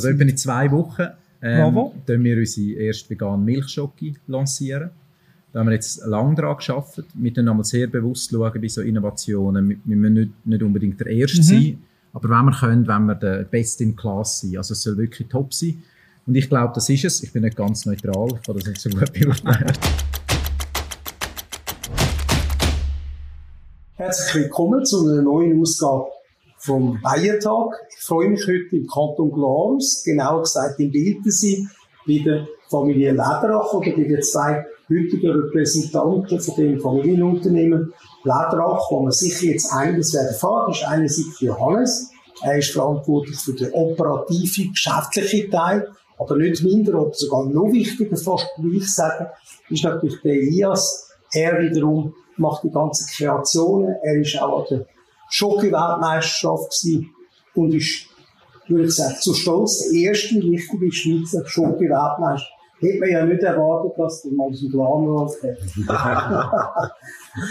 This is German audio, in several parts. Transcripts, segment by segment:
Also etwa in zwei Wochen ähm, wir unsere erste vegane Milchschocke lancieren. Da haben wir jetzt lange daran geschafft. Wir müssen einmal sehr bewusst schauen bei so Innovationen. Wir müssen nicht, nicht unbedingt der Erste mhm. sein, aber wenn wir können, wenn wir der Best in Class sein. Also es soll wirklich top sein. Und ich glaube, das ist es. Ich bin nicht ganz neutral, ich kann das nicht so gut beurteilen. Herzlich willkommen zu einer neuen Ausgabe vom Bayertag. Ich freue mich heute im Kanton Glarus, genauer gesagt in Biltensee, bei der Familie Lederach oder bei den zwei heutigen Repräsentanten von dem Familienunternehmen Lederach, wo man sicher jetzt einiges werden erfahren, ist einerseits Johannes. Er ist verantwortlich für den operativen, geschäftlichen Teil, aber nicht minder oder sogar noch wichtiger, fast würde ich sagen, ist natürlich der Elias. Er wiederum macht die ganzen Kreationen. Er ist auch an der Schocke-Weltmeisterschaft und ist, würde ich sagen, zu stolz der erste richtige Schweizer Schocke-Weltmeister. Hätte man ja nicht erwartet, dass der mal so einen Glamrock hat.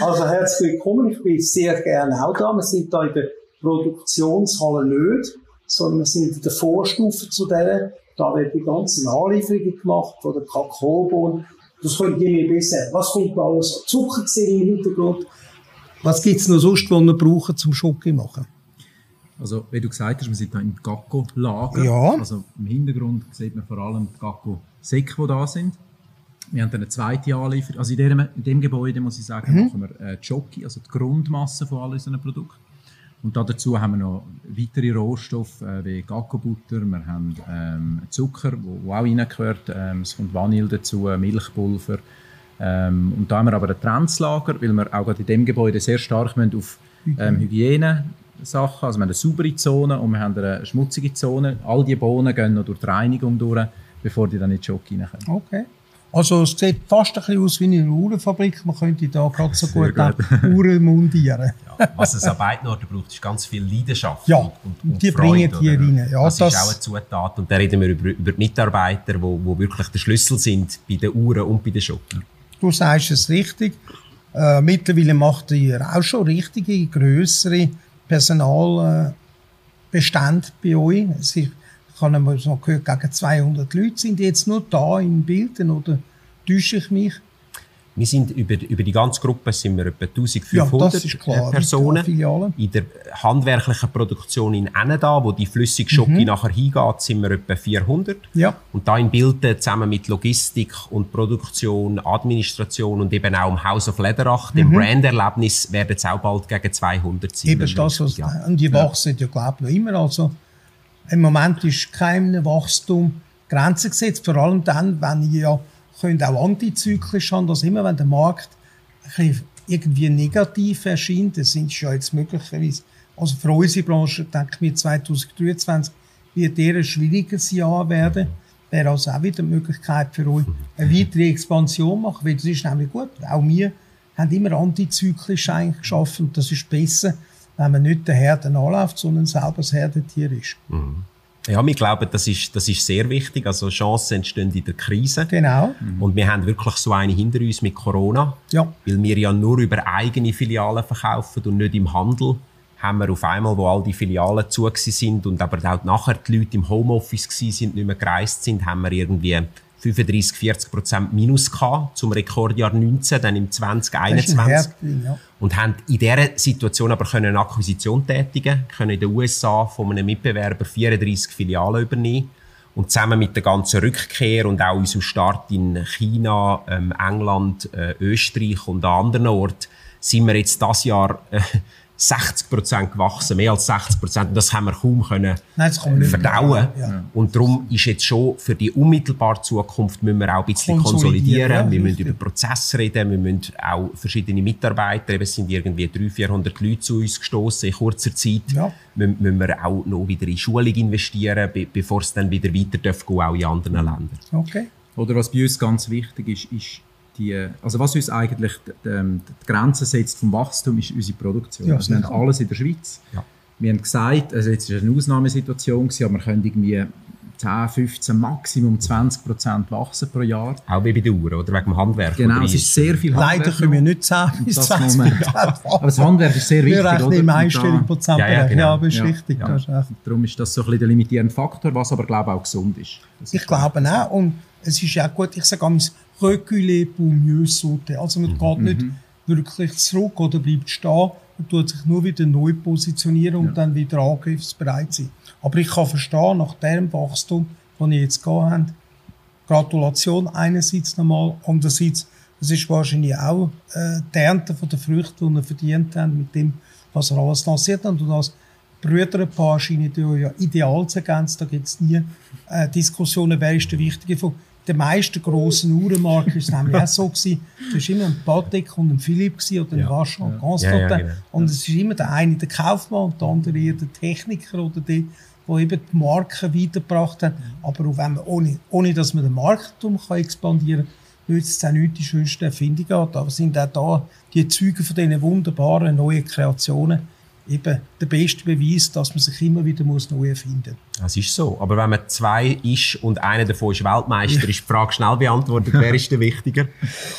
also herzlich willkommen. Ich bin sehr gerne auch da. Wir sind da in der Produktionshalle nicht, sondern wir sind in der Vorstufe zu der. Da werden die ganzen Anlieferungen gemacht von der Kakaobohnen. Das könnt ihr mir besser. Was kommt da alles? Zucker gesehen im Hintergrund. Was gibt es noch sonst, was wir brauchen zum Schoki machen? Also, wie du gesagt hast, wir sind hier im Gacko-Lager. Ja. Also, im Hintergrund sieht man vor allem die Gacko-Säcke, die da sind. Wir haben dann eine zweite Anlieferung. Also, in dem, in dem Gebäude, muss ich sagen, mhm. machen wir äh, Jockey, also die Grundmasse von all unseren Produkten. Und dazu haben wir noch weitere Rohstoffe äh, wie Gacko-Butter, wir haben ähm, Zucker, wo, wo auch reingehört, ähm, es kommt Vanille dazu, Milchpulver, ähm, und da haben wir aber ein Trendslager, weil wir auch in diesem Gebäude sehr stark auf ähm, Hygiene Sachen, also wir haben eine saubere Zone und wir haben eine schmutzige Zone. All die Bohnen gehen noch durch die Reinigung durch, bevor die dann in die Schoki reinkommen. Okay. Also es sieht fast ein bisschen aus wie eine Uhrenfabrik. Man könnte da gerade so gut, gut. Uhren mundieren. Ja, was es an beiden Orten braucht, ist ganz viel Leidenschaft ja, und, und, und die Freude, bringen hier rein. Ja, das, das, ist auch eine Zutat. Und da reden wir über, über die Mitarbeiter, die wirklich der Schlüssel sind bei den Uhren und bei den Schoki. Du sagst es richtig. Äh, mittlerweile macht ihr auch schon richtige, größere Personalbestände bei euch. Ist, ich habe mal so gehört, gegen 200 Leute sind jetzt nur da in Bilden oder täusche ich mich? Wir sind über, über die ganze Gruppe sind wir etwa 1500 ja, klar, Personen. In der handwerklichen Produktion in Eneda, wo die Flüssigschocke mhm. nachher hingeht, sind wir etwa 400. Ja. Und da in Bilden zusammen mit Logistik und Produktion, Administration und eben auch im House of Lederach, mhm. dem Branderlebnis, werden es auch bald gegen 200 sein. Eben das, was, ja. und die wachsen ja, glaube ich, noch immer. Also, im Moment ist kein Wachstum Grenzen gesetzt, vor allem dann, wenn ihr ja können auch antizyklisch haben, dass immer wenn der Markt irgendwie negativ erscheint, das sind ja jetzt möglicherweise, also für unsere Branche, denke ich mir, 2023 wird eher ein schwieriges Jahr werden. Wäre also auch wieder eine Möglichkeit für euch, eine weitere Expansion machen, weil das ist nämlich gut. Auch wir haben immer antizyklisch eigentlich geschaffen und das ist besser, wenn man nicht der Herde anläuft, sondern selber das Herdentier ist. Mhm. Ja, wir glauben, das ist, das ist sehr wichtig. Also Chancen entstehen in der Krise. Genau. Mhm. Und wir haben wirklich so eine hinter uns mit Corona. Ja. Weil wir ja nur über eigene Filialen verkaufen und nicht im Handel. Haben wir auf einmal, wo all die Filialen zu sind und aber auch nachher die Leute im Homeoffice sind, nicht mehr gereist sind, haben wir irgendwie 35, 40 Prozent Minus gehabt zum Rekordjahr 19, dann im 2021. Ja. Und haben in dieser Situation aber können eine Akquisition tätigen, können in den USA von einem Mitbewerber 34 Filialen übernehmen. Und zusammen mit der ganzen Rückkehr und auch unserem Start in China, ähm, England, äh, Österreich und an anderen Orten sind wir jetzt das Jahr äh, 60 Prozent gewachsen, mehr als 60 Prozent. Das haben wir kaum können Nein, verdauen. Ja. Und darum ist jetzt schon für die unmittelbare Zukunft müssen wir auch ein bisschen konsolidieren. Ja, wir müssen über Prozesse reden, wir müssen auch verschiedene Mitarbeiter, eben es sind irgendwie 300, 400 Leute zu uns gestoßen in kurzer Zeit, ja. müssen, müssen wir auch noch wieder in Schulung investieren, bevor es dann wieder weiter darf, auch in anderen Ländern. Okay. Oder was bei uns ganz wichtig ist, ist die, also was uns eigentlich die, ähm, die Grenze setzt vom Wachstum, ist unsere Produktion. Ja, also wir haben alles in der Schweiz. Ja. Wir haben gesagt, also jetzt war eine Ausnahmesituation, gewesen, aber wir können irgendwie 10, 15, Maximum 20 Prozent wachsen pro Jahr. Auch wie bei der Uhr, oder? Wegen dem Handwerk. Genau, es ist sehr viel Handwerk. Leider können wir nicht 10 bis 20 Prozent Aber das Handwerk ist sehr wichtig, Wir rechnen im einstelligen Prozent. Ja, ja, genau. ja, aber ist richtig. Ja. Ja. Darum ist das so ein bisschen der limitierende Faktor, was aber, glaube ich, auch gesund ist. Das ich ist glaube auch. Und es ist auch gut, ich sage reculer pour mieux sauter. Also man mhm. geht nicht mhm. wirklich zurück oder bleibt stehen und tut sich nur wieder neu positionieren und ja. dann wieder angriffsbereit sein. Aber ich kann verstehen, nach dem Wachstum, das ihr jetzt gehabt habt, Gratulation einerseits nochmal, andererseits, das ist wahrscheinlich auch äh, die Ernte von der Früchte, die ihr verdient habt, mit dem, was ihr alles lanciert habt. Und als Brüderpaar scheint ihr ja ideal zu ergänzen. Da gibt es nie äh, Diskussionen, wer ist der Wichtige von der meisten grossen Uhrenmarken ist es nämlich auch so gewesen. Es war immer ein Patek und ein Philipp oder ein ja. Vacheron und Constantin. Ja, ja, genau. Und es ist immer der eine der Kaufmann und der andere der Techniker oder der, der eben die Marken weitergebracht hat. Aber auch wenn man ohne, ohne dass man den Marktum kann expandieren kann, nützt es auch nicht die schönsten Erfindungen. Aber sind auch da die Züge von diesen wunderbaren neuen Kreationen eben der beste Beweis, dass man sich immer wieder muss neu erfinden muss. Das ist so. Aber wenn man zwei ist und einer davon ist Weltmeister, ist die Frage schnell beantwortet, wer ist der Wichtiger?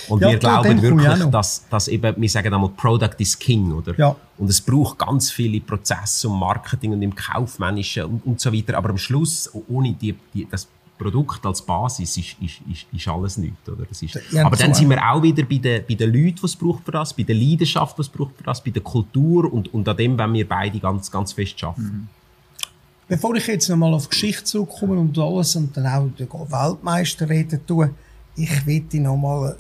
Und ja, wir glauben wirklich, dass, dass eben, wir sagen einmal, Product is King, oder? Ja. Und es braucht ganz viele Prozesse und Marketing und im Kaufmännischen und, und so weiter. Aber am Schluss, ohne die, die, das Produkt als Basis ist, ist, ist, ist alles nichts. Oder? Das ist, ja, aber dann sind wir auch wieder bei den, bei den Leuten, die es braucht für das, bei der Leidenschaft, die es braucht für das, bei der Kultur und, und an dem wenn wir beide ganz, ganz fest arbeiten. Mhm. Bevor ich jetzt nochmal auf die Geschichte zurückkomme und alles und dann auch den Weltmeister reden tue, ich möchte nochmal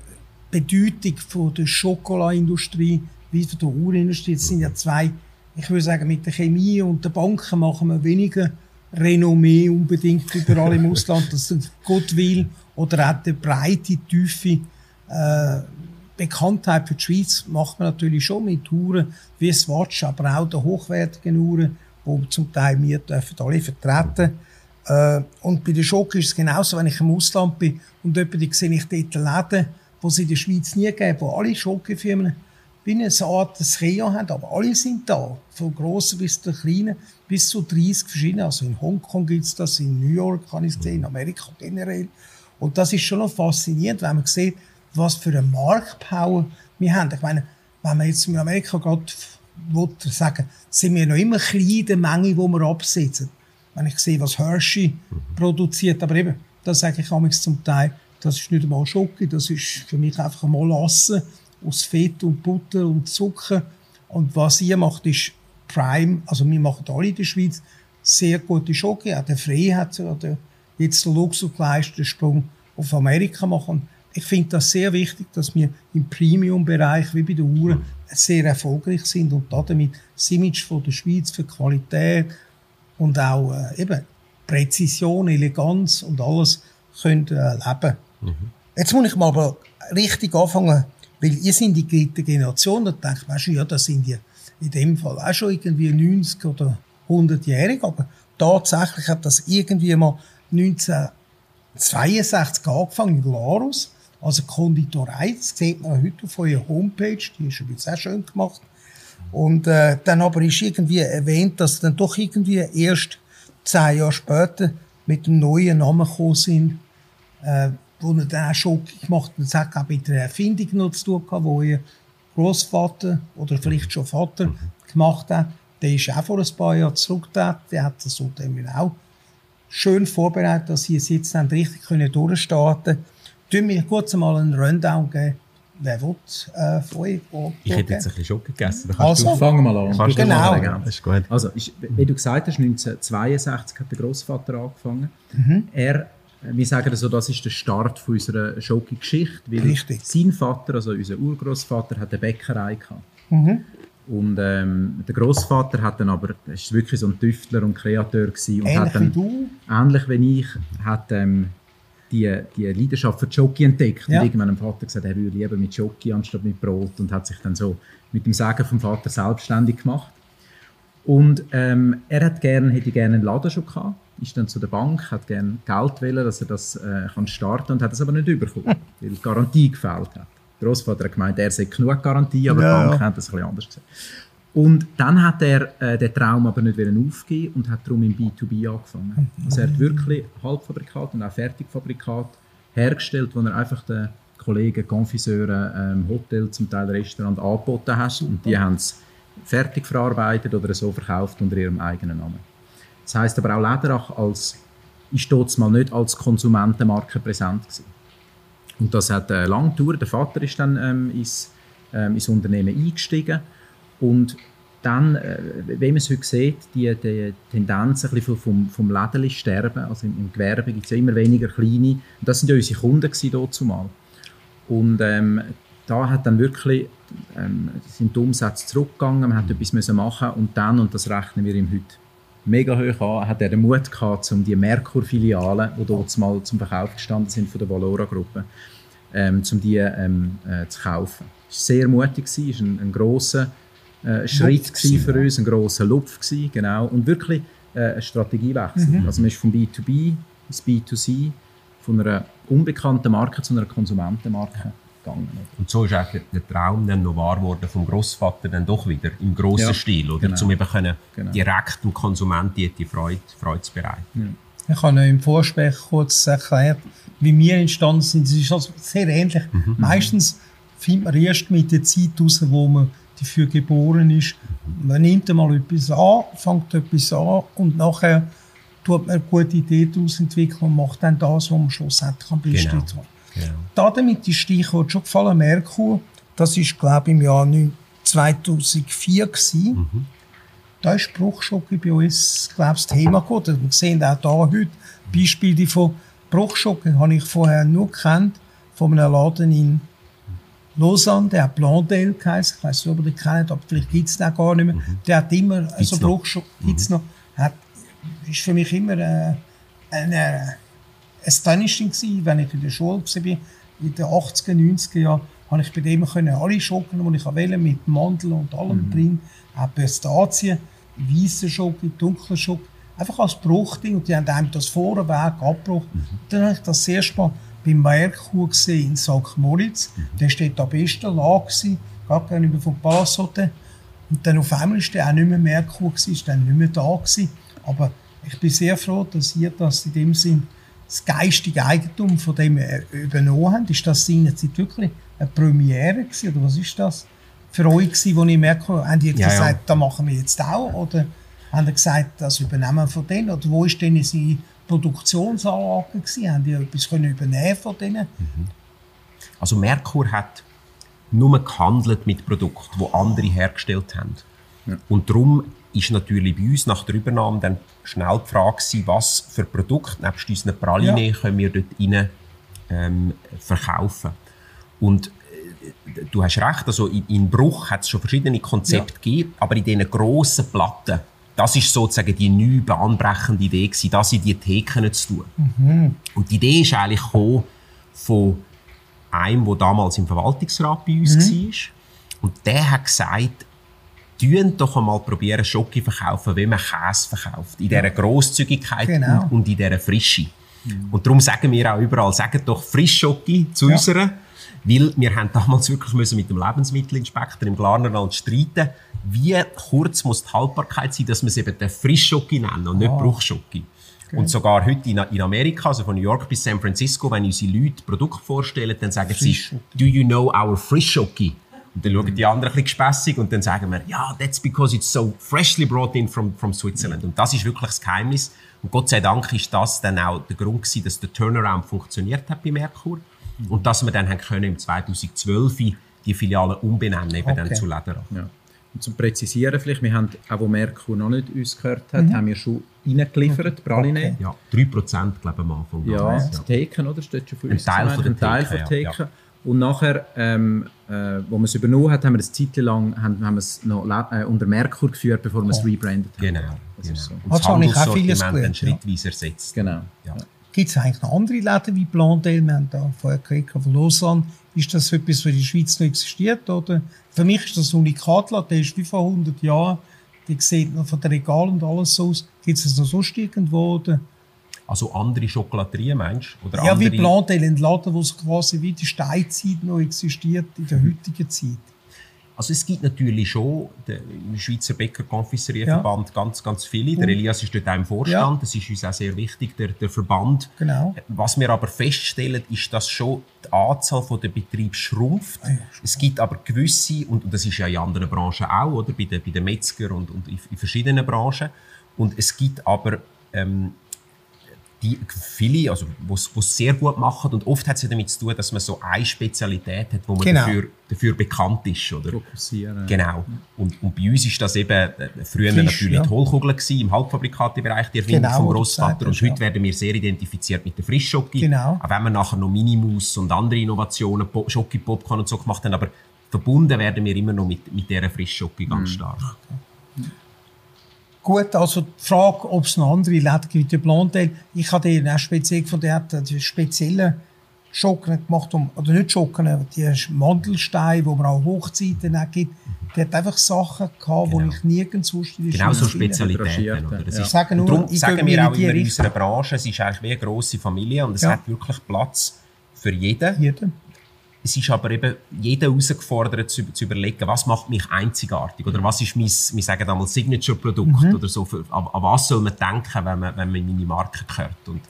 die Bedeutung von der Schokolaindustrie wie von der Uhrenindustrie. Das sind ja zwei, ich würde sagen, mit der Chemie und der Banken machen wir weniger Renommee unbedingt überall im Ausland, dass Gott will, oder auch die breite, tiefe äh, Bekanntheit für die Schweiz macht man natürlich schon mit Uhren wie Swatch, aber auch der hochwertigen Uhren, die zum Teil wir dürfen alle vertreten. Äh, und bei der Schok ist es genauso, wenn ich im Ausland bin und jemanden sehe ich dort Läden, die es in der Schweiz nie gibt, wo alle Schokofirmen wie eine Art Rio haben, aber alle sind da. Von grossen bis zu kleinen, bis zu 30 verschiedene. Also in Hongkong gibt es das, in New York kann ich es sehen, in Amerika generell. Und das ist schon noch faszinierend, wenn man sieht, was für eine Marktpower wir haben. Ich meine, wenn man jetzt in Amerika gerade sagen sind wir noch immer klein in der Menge, die wir absetzen. Wenn ich sehe, was Hershey produziert, aber eben, das sage ich zum Teil, das ist nicht einmal Schocke, das ist für mich einfach einmal Lassen aus Fett und Butter und Zucker. Und was ihr macht, ist Prime, also wir machen alle in der Schweiz sehr gute Schoki. Auch der Frey hat oder jetzt der Luxus geleistet, den Sprung auf Amerika machen. Ich finde das sehr wichtig, dass wir im Premium-Bereich, wie bei den Uhren, sehr erfolgreich sind und damit das Image von der Schweiz für Qualität und auch äh, eben Präzision, Eleganz und alles können äh, leben. Mhm. Jetzt muss ich mal aber richtig anfangen, weil ihr sind die dritte Generation, da denkt man schon, ja, das sind die in dem Fall auch schon irgendwie 90 oder 100-jährig, aber tatsächlich hat das irgendwie mal 1962 angefangen in Glarus, also Konditorei, das sieht man heute auf eurer Homepage, die ist übrigens auch schön gemacht. Und äh, dann aber ist irgendwie erwähnt, dass dann doch irgendwie erst zehn Jahre später mit dem neuen Namen gekommen sind, äh, wo er dann auch schon gemacht hat. Hat auch mit der Erfindung noch zu tun gehabt, wo ihr Großvater oder vielleicht schon Vater gemacht hat. Der ist auch vor ein paar Jahren zurückgetreten. Der hat das Unternehmen auch schön vorbereitet, dass sie jetzt dann richtig können durchstarten können. Tun wir kurz mal einen Rundown geben. Wer will äh, von euch? Ich hätte jetzt ein bisschen Schock gegessen. Da kannst also, du fangen mal an. Kannst genau. Ist gut. Also, ist, wie du gesagt hast, 1962 hat der Großvater angefangen. Mhm. Er wir sagen so, das ist der Start von unserer Schoki-Geschichte, weil Richtig. sein Vater, also unser Urgroßvater, hat eine Bäckerei gehabt. Mhm. Und ähm, der Großvater hat dann aber, ist wirklich so ein Tüftler und Kreateur gewesen, und ähnlich hat dann, wie du? ähnlich wie ich, hat ähm, die, die Leidenschaft für Schoki entdeckt. Ja. Und irgendwann hat Vater gesagt, er würde lieber mit Schoki anstatt mit Brot und hat sich dann so mit dem Sagen vom Vater selbstständig gemacht. Und ähm, er hat gern, hätte gerne einen Laden schon gehabt ist dann zu der Bank, hat gerne Geld wollen, dass er das äh, kann starten und hat es aber nicht bekommen, weil die Garantie gefällt hat. Der Großvater hat gemeint, er sei genug Garantie, aber ja, die Bank ja. hat das ein bisschen anders gesehen. Und dann hat er äh, den Traum aber nicht wieder aufgeben und hat darum im B2B angefangen. Also er hat wirklich Halbfabrikat und auch Fertigfabrikat hergestellt, wo er einfach den Kollegen, Konfiseuren, ähm, Hotels, zum Teil Restaurant angeboten hat. Und die haben es fertig verarbeitet oder so verkauft unter ihrem eigenen Namen. Das heißt aber auch Lederach als, ich dort mal nicht als Konsumentenmarke präsent gewesen. Und das hat äh, lange gedauert. Der Vater ist dann ähm, ins, ähm, ins Unternehmen eingestiegen und dann, äh, wie man es heute sieht, die, die Tendenz ein bisschen vom, vom Läden sterben. Also im, im Gewerbe gibt es ja immer weniger kleine. Und das sind ja unsere Kunden dort zumal. Und ähm, da hat dann wirklich ähm, sind die Umsätze zurückgegangen, man hat etwas müssen machen und dann, und das rechnen wir ihm heute mega hoch an, hat er den Mut gehabt, um die Merkur-Filialen, die dort mal zum Verkauf gestanden sind von der Valora-Gruppe, ähm, um die ähm, äh, zu kaufen. Es war sehr mutig, es war ein, ein grosser äh, Schritt für uns, ein grosser Lupf gewesen, genau, und wirklich äh, ein Strategiewechsel. Mhm. Also man ist vom B2B ins B2C, von einer unbekannten Marke zu einer Konsumentenmarke gegangen. Und so ist auch der Traum dann noch wahr geworden vom Großvater dann doch wieder im grossen ja, Stil, oder? Genau. Um eben können genau. direkt dem Konsumenten die Freude, Freude zu bereiten. Ja. Ich habe noch im Vorgespräch kurz erklärt, wie wir entstanden sind. Es ist also sehr ähnlich. Mhm. Meistens findet man erst mit der Zeit heraus, wo man dafür geboren ist. Man nimmt einmal etwas an, fängt etwas an und nachher tut man eine gute Idee daraus entwickeln und macht dann das, was man schlussendlich am besten genau. hat. Genau. Damit ist Stichwort schon gefallen, Merkur. Das ist, glaube ich, im Jahr 2004 gewesen. Mhm. Da ist Bruchschocke bei uns, glaube ich, das Thema geworden. Wir sehen auch hier heute Beispiele von Bruchschocke, habe ich vorher nur kennt, von einem Laden in Lausanne, der hat Blondel geheißen. Ich weiß nicht, ob ihr den kennt, aber vielleicht gibt es den gar nicht mehr. Mhm. Der hat immer gibt's so gibt's mhm. noch. Hat, ist für mich immer äh, eine astonishing gewesen, wenn ich in der Schule war. In den 80er, 90er Jahren habe ich bei dem können alle Schokolade, die ich wählen mit Mandel und allem mhm. drin, auch Pistazien, weiße Schokolade, dunkle Schokolade, einfach als Bruchding und die haben einem das Vorweg abgebrochen. Mhm. Dann habe ich das erste Mal beim Merkur gesehen in St. Moritz. Mhm. Der steht am besten Lage, gerade gegenüber vom Palast Und dann auf einmal ist der auch nicht mehr Merkur, ist dann nicht mehr da gewesen. Aber ich bin sehr froh, dass ihr das in dem Sinn das geistige Eigentum von dem äh, übernommen haben? Ist das seinerzeit wirklich eine Premiere gewesen, oder was ist das für euch gewesen, wo ich merke, haben die ja, gesagt, ja. das machen wir jetzt auch, oder haben die gesagt, das übernehmen wir von denen, oder wo ist denn ihre Produktionsanlage gewesen? Haben die etwas können übernehmen von denen? Mhm. Also Merkur hat nur gehandelt mit Produkten, die andere hergestellt haben. Ja. Und darum ist natürlich bei uns nach der Übernahme dann schnell die Frage gewesen, was für Produkte nebst unseren Pralinen ja. können wir dort rein ähm, verkaufen. Und äh, du hast recht, also in, in Bruch hat es schon verschiedene Konzepte ja. gegeben, aber in diesen grossen Platten, das ist sozusagen die neue bahnbrechende Idee gewesen, das in die Theken zu tun. Mhm. Und die Idee ist eigentlich von einem, der damals im Verwaltungsrat bei uns mhm. war. Und der hat gesagt, tun doch einmal probieren, Schoki verkaufen, wie man Käse verkauft. In dieser Grosszügigkeit genau. und, und, in dieser Frische. Mhm. Und darum sagen wir auch überall, sagen doch Frischschoki zu ja. unserer, weil wir haben damals wirklich müssen mit dem Lebensmittelinspektor im Glarnerland streiten, wie kurz muss die Haltbarkeit sein, dass wir es eben den Frischschoki nennen und nicht oh. Bruchschoki. Okay. Und sogar heute in, in, Amerika, also von New York bis San Francisco, wenn unsere Leute Produkte vorstellen, dann sagen sie, do you know our Frischschoki? Und dann schauen die anderen ein bisschen gespässig und dann sagen wir, ja, that's because it's so freshly brought in from, from Switzerland. Und das ist wirklich das Geheimnis. Und Gott sei Dank ist das dann auch der Grund gewesen, dass der Turnaround funktioniert hat bei Merkur. Und dass wir dann haben können im 2012 die Filiale umbenennen, eben okay. dann zu Lederach. Ja. Und zum Präzisieren vielleicht, wir haben, auch wo Merkur noch nicht uns gehört hat, mhm. haben wir schon reingeliefert, Praline. Okay. Ja, 3% glaube ich am Anfang. Ja, das Theken, oder? Steht schon für ein uns Teil von ein Teil von Theken. Ja. Und nachher, ähm, äh, wo wir es übernommen haben, haben wir es Zeit lang haben, haben wir es noch äh, unter Merkur geführt, bevor wir es oh. rebrandet haben. Genau. Das genau. ist so. Und das habe ich auch vieles gelernt. dann schrittweise ersetzt. Genau. Ja. Gibt es eigentlich noch andere Läden wie Blondel? Wir haben da vorher geredet von Lausanne. Ist das etwas, was in der Schweiz noch existiert? Oder? Für mich ist das ein Unikatladen, der ist wie vor 100 Jahren. Die sieht noch von den Regalen und alles so aus. Gibt es das noch sonst irgendwo? Oder? Also andere Schokolaterien meinst du? ja, andere... wie Blondel, ein Laden, wo es quasi wie die Steinzeit noch existiert in der heutigen Zeit. Also es gibt natürlich schon im Schweizer Bäcker Konfiserieverband ja. ganz, ganz viele. Der Elias ist dort auch im Vorstand. Ja. Das ist uns auch sehr wichtig, der, der Verband. Genau. Was wir aber feststellen, ist, dass schon die Anzahl der Betriebe schrumpft. Ah ja, es gibt aber gewisse, und das ist ja in anderen Branchen auch, oder? Bei den, bei den Metzger und, und in, in verschiedenen Branchen. Und es gibt aber ähm, die viele, also was sehr gut machen und oft hat es ja damit zu tun, dass man so eine Spezialität hat, wo man genau. dafür, dafür bekannt ist, oder? Fokussieren. Genau. Und, und bei uns ist das eben äh, früher Fisch, natürlich ja. die Hohlkugel gewesen, im Halbfabrikatebereich, die Erfindung genau, vom Grossvater und heute ja. werden wir sehr identifiziert mit der Frischschocke. Genau. Auch wenn wir nachher noch Minimus und andere Innovationen, Schocke, Popcorn und so gemacht haben, aber verbunden werden wir immer noch mit, mit dieser Frischschocke ganz mhm. stark. Okay. Gut, also die Frage, ob es noch andere Läden gibt der Blondel, ich habe den auch speziell gefunden, der hat die speziellen Schocken gemacht, oder nicht Schocken, die Mandelsteine, wo man auch Hochzeiten auch gibt. Der hat einfach Sachen gehabt, genau. die ich nirgends sonst in Genau, so Spezialitäten. Oder? Das ja. ist, sage nur, darum sagen wir auch immer in unserer Branche, es ist eigentlich wie eine grosse Familie und es ja. hat wirklich Platz für jeden. jeden. Es ist aber eben jeder herausgefordert zu, zu, überlegen, was macht mich einzigartig oder was ist mein, wir sagen einmal Signature-Produkt mhm. oder so. Für, an, an, was soll man denken, wenn man, wenn man meine Marke gehört? Und,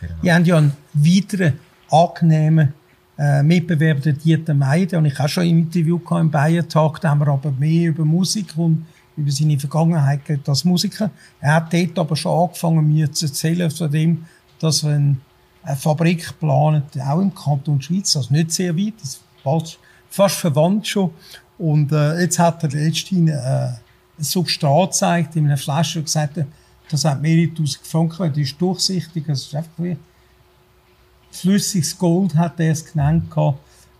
genau. Wir haben ja einen weiteren angenehmen äh, Mitbewerber, der Dieter Meide, und ich auch schon im Interview im Bayern-Tag, da haben wir aber mehr über Musik und über seine Vergangenheit als Musiker. Er hat dort aber schon angefangen, mir zu erzählen von dem, dass wenn eine Fabrik geplant, auch im Kanton Schweiz, also nicht sehr weit, das ist fast verwandt schon. Und äh, jetzt hat er letztens äh, ein Substrat gezeigt in einer Flasche und gesagt, das hat mehrere tausend Franken, das ist durchsichtig, das ist einfach wie flüssiges Gold, hat er es genannt.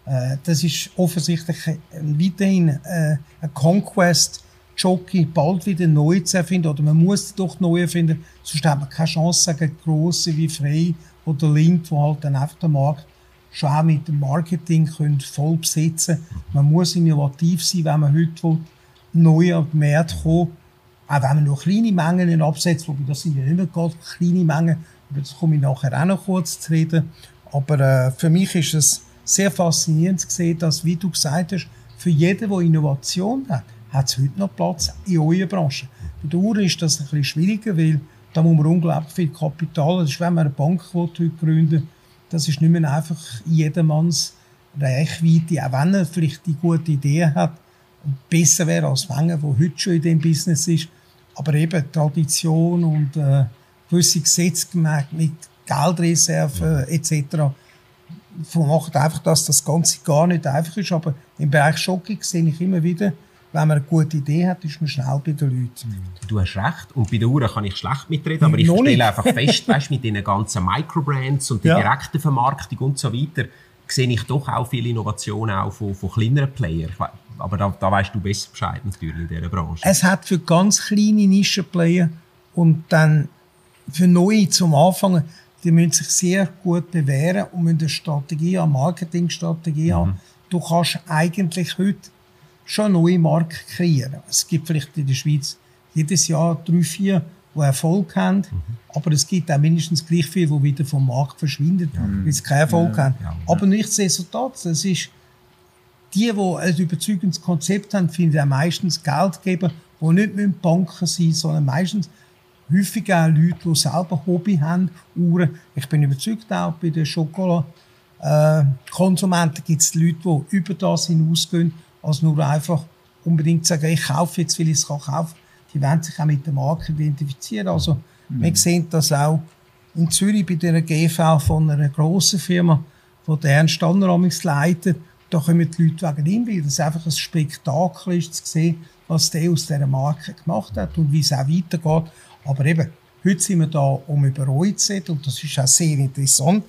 Äh, das ist offensichtlich weiterhin äh, ein Conquest, Jockey bald wieder neu zu erfinden, oder man muss doch neu erfinden, sonst hat man keine Chance gegen grosse wie Frey oder Link, wo halt dann einfach den Markt schon auch mit dem Marketing können voll besetzen Man muss innovativ sein, wenn man heute neu auf den Markt kommen Auch wenn man nur kleine Mengen absetzt, wobei das sind ja nicht mehr gerade kleine Mengen, über das komme ich nachher auch noch kurz zu reden. Aber äh, für mich ist es sehr faszinierend zu sehen, dass, wie du gesagt hast, für jeden, der Innovation hat, hat es heute noch Platz in eurer Branche. Bei der Uhr ist das ein bisschen schwieriger, weil da muss man unglaublich viel Kapital, das ist, wenn man eine Bank heute gründen das ist nicht mehr einfach jedermanns Reichweite, auch wenn er vielleicht die gute Idee hat und besser wäre als Wenger, der heute schon in dem Business ist. Aber eben Tradition und äh, gewisse Gesetze mit Geldreserven äh, etc. macht einfach, dass das Ganze gar nicht einfach ist. Aber im Bereich Schocking sehe ich immer wieder, wenn man eine gute Idee hat, ist man schnell bei den Leuten. Du hast recht. Und bei der Uhr kann ich schlecht mitreden, aber ich stelle einfach fest, weißt, mit diesen ganzen Microbrands und der ja. direkten Vermarktung und so weiter, sehe ich doch auch viele Innovationen auch von, von kleineren Playern. Aber da, da weißt du besser Bescheid natürlich in dieser Branche. Es hat für ganz kleine Nischenplayer und dann für neue zum Anfangen, die müssen sich sehr gut bewähren und müssen eine Strategie, eine Marketingstrategie mhm. haben. Du kannst eigentlich heute schon neue Marken kreieren. Es gibt vielleicht in der Schweiz jedes Jahr drei, vier, die Erfolg haben, mhm. aber es gibt auch mindestens gleich viele, die wieder vom Markt verschwinden, mhm. weil sie keinen Erfolg ja, haben. Ja, aber nichtsdestotrotz, es ist die, die ein überzeugendes Konzept haben, finden auch meistens Geldgeber, die nicht Banken sein sondern meistens häufig auch Leute, die selber Hobby haben, Uhren. Ich bin überzeugt, auch bei den Schokolade-Konsumenten äh, gibt es Leute, die über das hinausgehen als nur einfach unbedingt sagen, ich kaufe jetzt, weil ich es kaufen kann. Die werden sich auch mit der Marke identifizieren. Also, mhm. wir sehen das auch in Zürich bei der GV von einer grossen Firma, die der Ernst Stanner leitet. Da kommen die Leute wegen ihm, weil das einfach ein Spektakel ist, zu sehen, was der aus dieser Marke gemacht hat und wie es auch weitergeht. Aber eben, heute sind wir da, um über euch zu reden und das ist auch sehr interessant.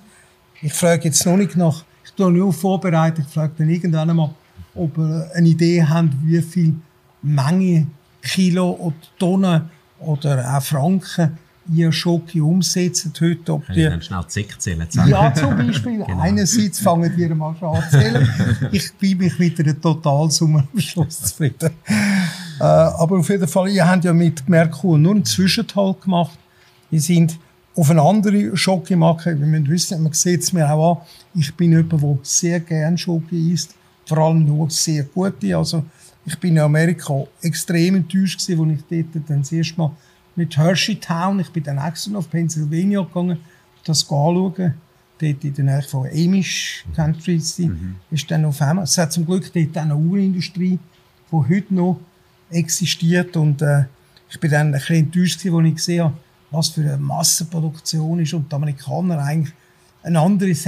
Ich frage jetzt noch nicht nach, ich tue nur vorbereitet, ich frage dann irgendwann einmal, ob ihr eine Idee habt, wie viel Menge Kilo oder Tonnen oder auch Franken ihr Schoki umsetzt heute. Ob dann schnell Zick zählen? Ja, zum Beispiel. genau. Einerseits fangen die mal schon an zu zählen. ich bin mich mit einer Totalsumme am Schluss zufrieden. äh, aber auf jeden Fall, ihr habt ja mit Merkur nur einen Zwischenteil gemacht. Wir sind auf eine andere Schoki machen. Wir müssen wissen, man sieht es mir auch an, ich bin jemand, der sehr gerne Schoki isst vor allem nur sehr gute. Also ich bin in Amerika extrem enttäuscht gewesen, als ich dort dann das erste Mal mit Hershey Town, ich bin dann extra auf Pennsylvania gegangen, das anschauen. Dort in der Nähe von Amish Country mhm. ist dann auf einmal, es hat zum Glück dort auch eine Urindustrie, die heute noch existiert und äh, ich bin dann ein bisschen enttäuscht gewesen, als ich gesehen habe, was für eine Massenproduktion ist und die Amerikaner eigentlich ein anderes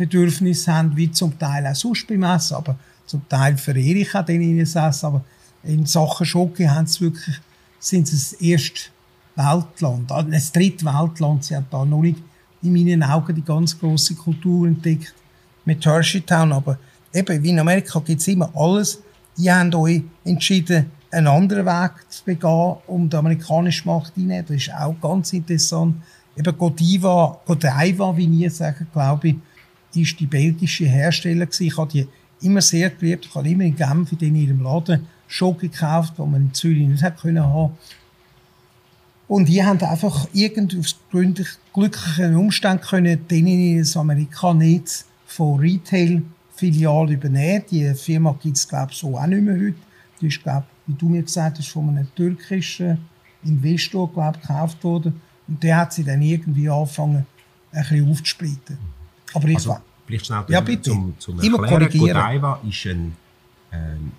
Sättigungsbedürfnis haben, wie zum Teil auch sonst beim Essen, aber zum Teil verehre ich auch den ihnen Essen, aber in Sachen Schoki haben sie wirklich, sind sie das erste Weltland, also das dritte Weltland, sie haben da noch nicht in meinen Augen die ganz große Kultur entdeckt mit Hershey Town, aber eben, wie in Amerika gibt es immer alles, die haben euch entschieden, einen anderen Weg zu begehen, um die amerikanische Macht reinzunehmen. Das ist auch ganz interessant. Eben Godiva, Godiva, wie wir sagen, glaube ich, ist die belgische Hersteller gewesen. Ich habe die immer sehr geliebt. Ich habe immer in Genf in ihrem Laden Schoki gekauft, die man in Zürich nicht hätte können haben. Und die haben einfach irgendwie aus glücklichen Umständen können denen in Amerika nicht von Retail-Filialen übernehmen. Die Firma gibt es, glaube so auch nicht mehr heute. Die ist, glaube wie du mir gesagt hast, von einem türkischen Investor, glaube gekauft worden. Und der hat sie dann irgendwie angefangen, ein bisschen aufzusplitten. Aber ich also, vielleicht schnell ja, bitte. zum, zum Erklären. Godiva ist ein, ähm,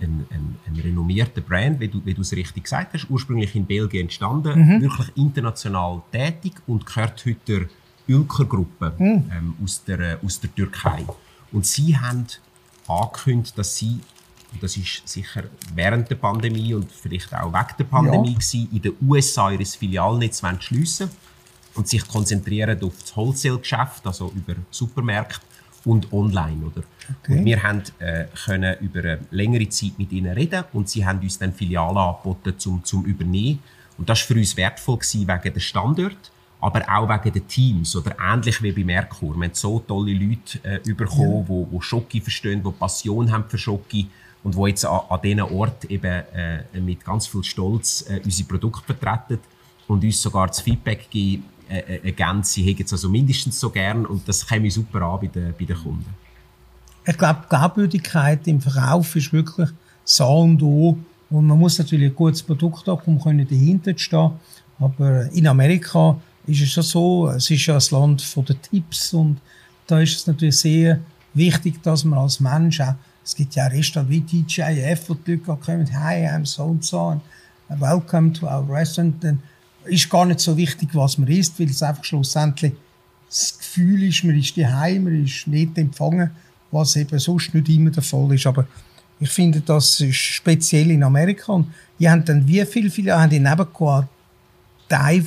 ein, ein, ein renommierter Brand, wie du, wie du es richtig gesagt hast, ursprünglich in Belgien entstanden, mhm. wirklich international tätig und gehört heute der Ülker-Gruppe mhm. ähm, aus, der, aus der Türkei. Und sie haben angekündigt, dass sie und das ist sicher während der Pandemie und vielleicht auch wegen der Pandemie ja. gewesen, in den USA ihr Filialnetz schliessen und sich konzentrieren auf das Wholesale-Geschäft, also über Supermärkte und online. Oder? Okay. Und wir haben, äh, können über eine längere Zeit mit ihnen reden und sie haben uns dann Filialen angeboten zum, zum Übernehmen. Und das war für uns wertvoll gewesen wegen des Standort, aber auch wegen den Teams oder ähnlich wie bei Merkur. Wir haben so tolle Leute äh, bekommen, ja. die, die Schoki verstehen, die Passion haben für Schoki und wo jetzt an, an diesen Ort eben äh, mit ganz viel Stolz äh, unsere Produkte vertreten und uns sogar das Feedback geben, äh, äh, geben sie hätten es also mindestens so gern und das käme super an bei den, bei den Kunden. Ich glaube, die Glaubwürdigkeit im Verkauf ist wirklich so und O und man muss natürlich ein gutes Produkt haben, um dahinter zu stehen. Aber in Amerika ist es schon so, es ist ja ein Land den Tipps und da ist es natürlich sehr wichtig, dass man als Mensch auch es gibt ja Restaurants wie TGIF, wo die Leute kommen, hi, I'm so and so, welcome to our restaurant. Ist gar nicht so wichtig, was man isst, weil es einfach schlussendlich das Gefühl ist, man ist daheim, man ist nicht empfangen, was eben sonst nicht immer der Fall ist. Aber ich finde, das ist speziell in Amerika. Und die haben dann wie viele Filialen, haben die nebengekommen, die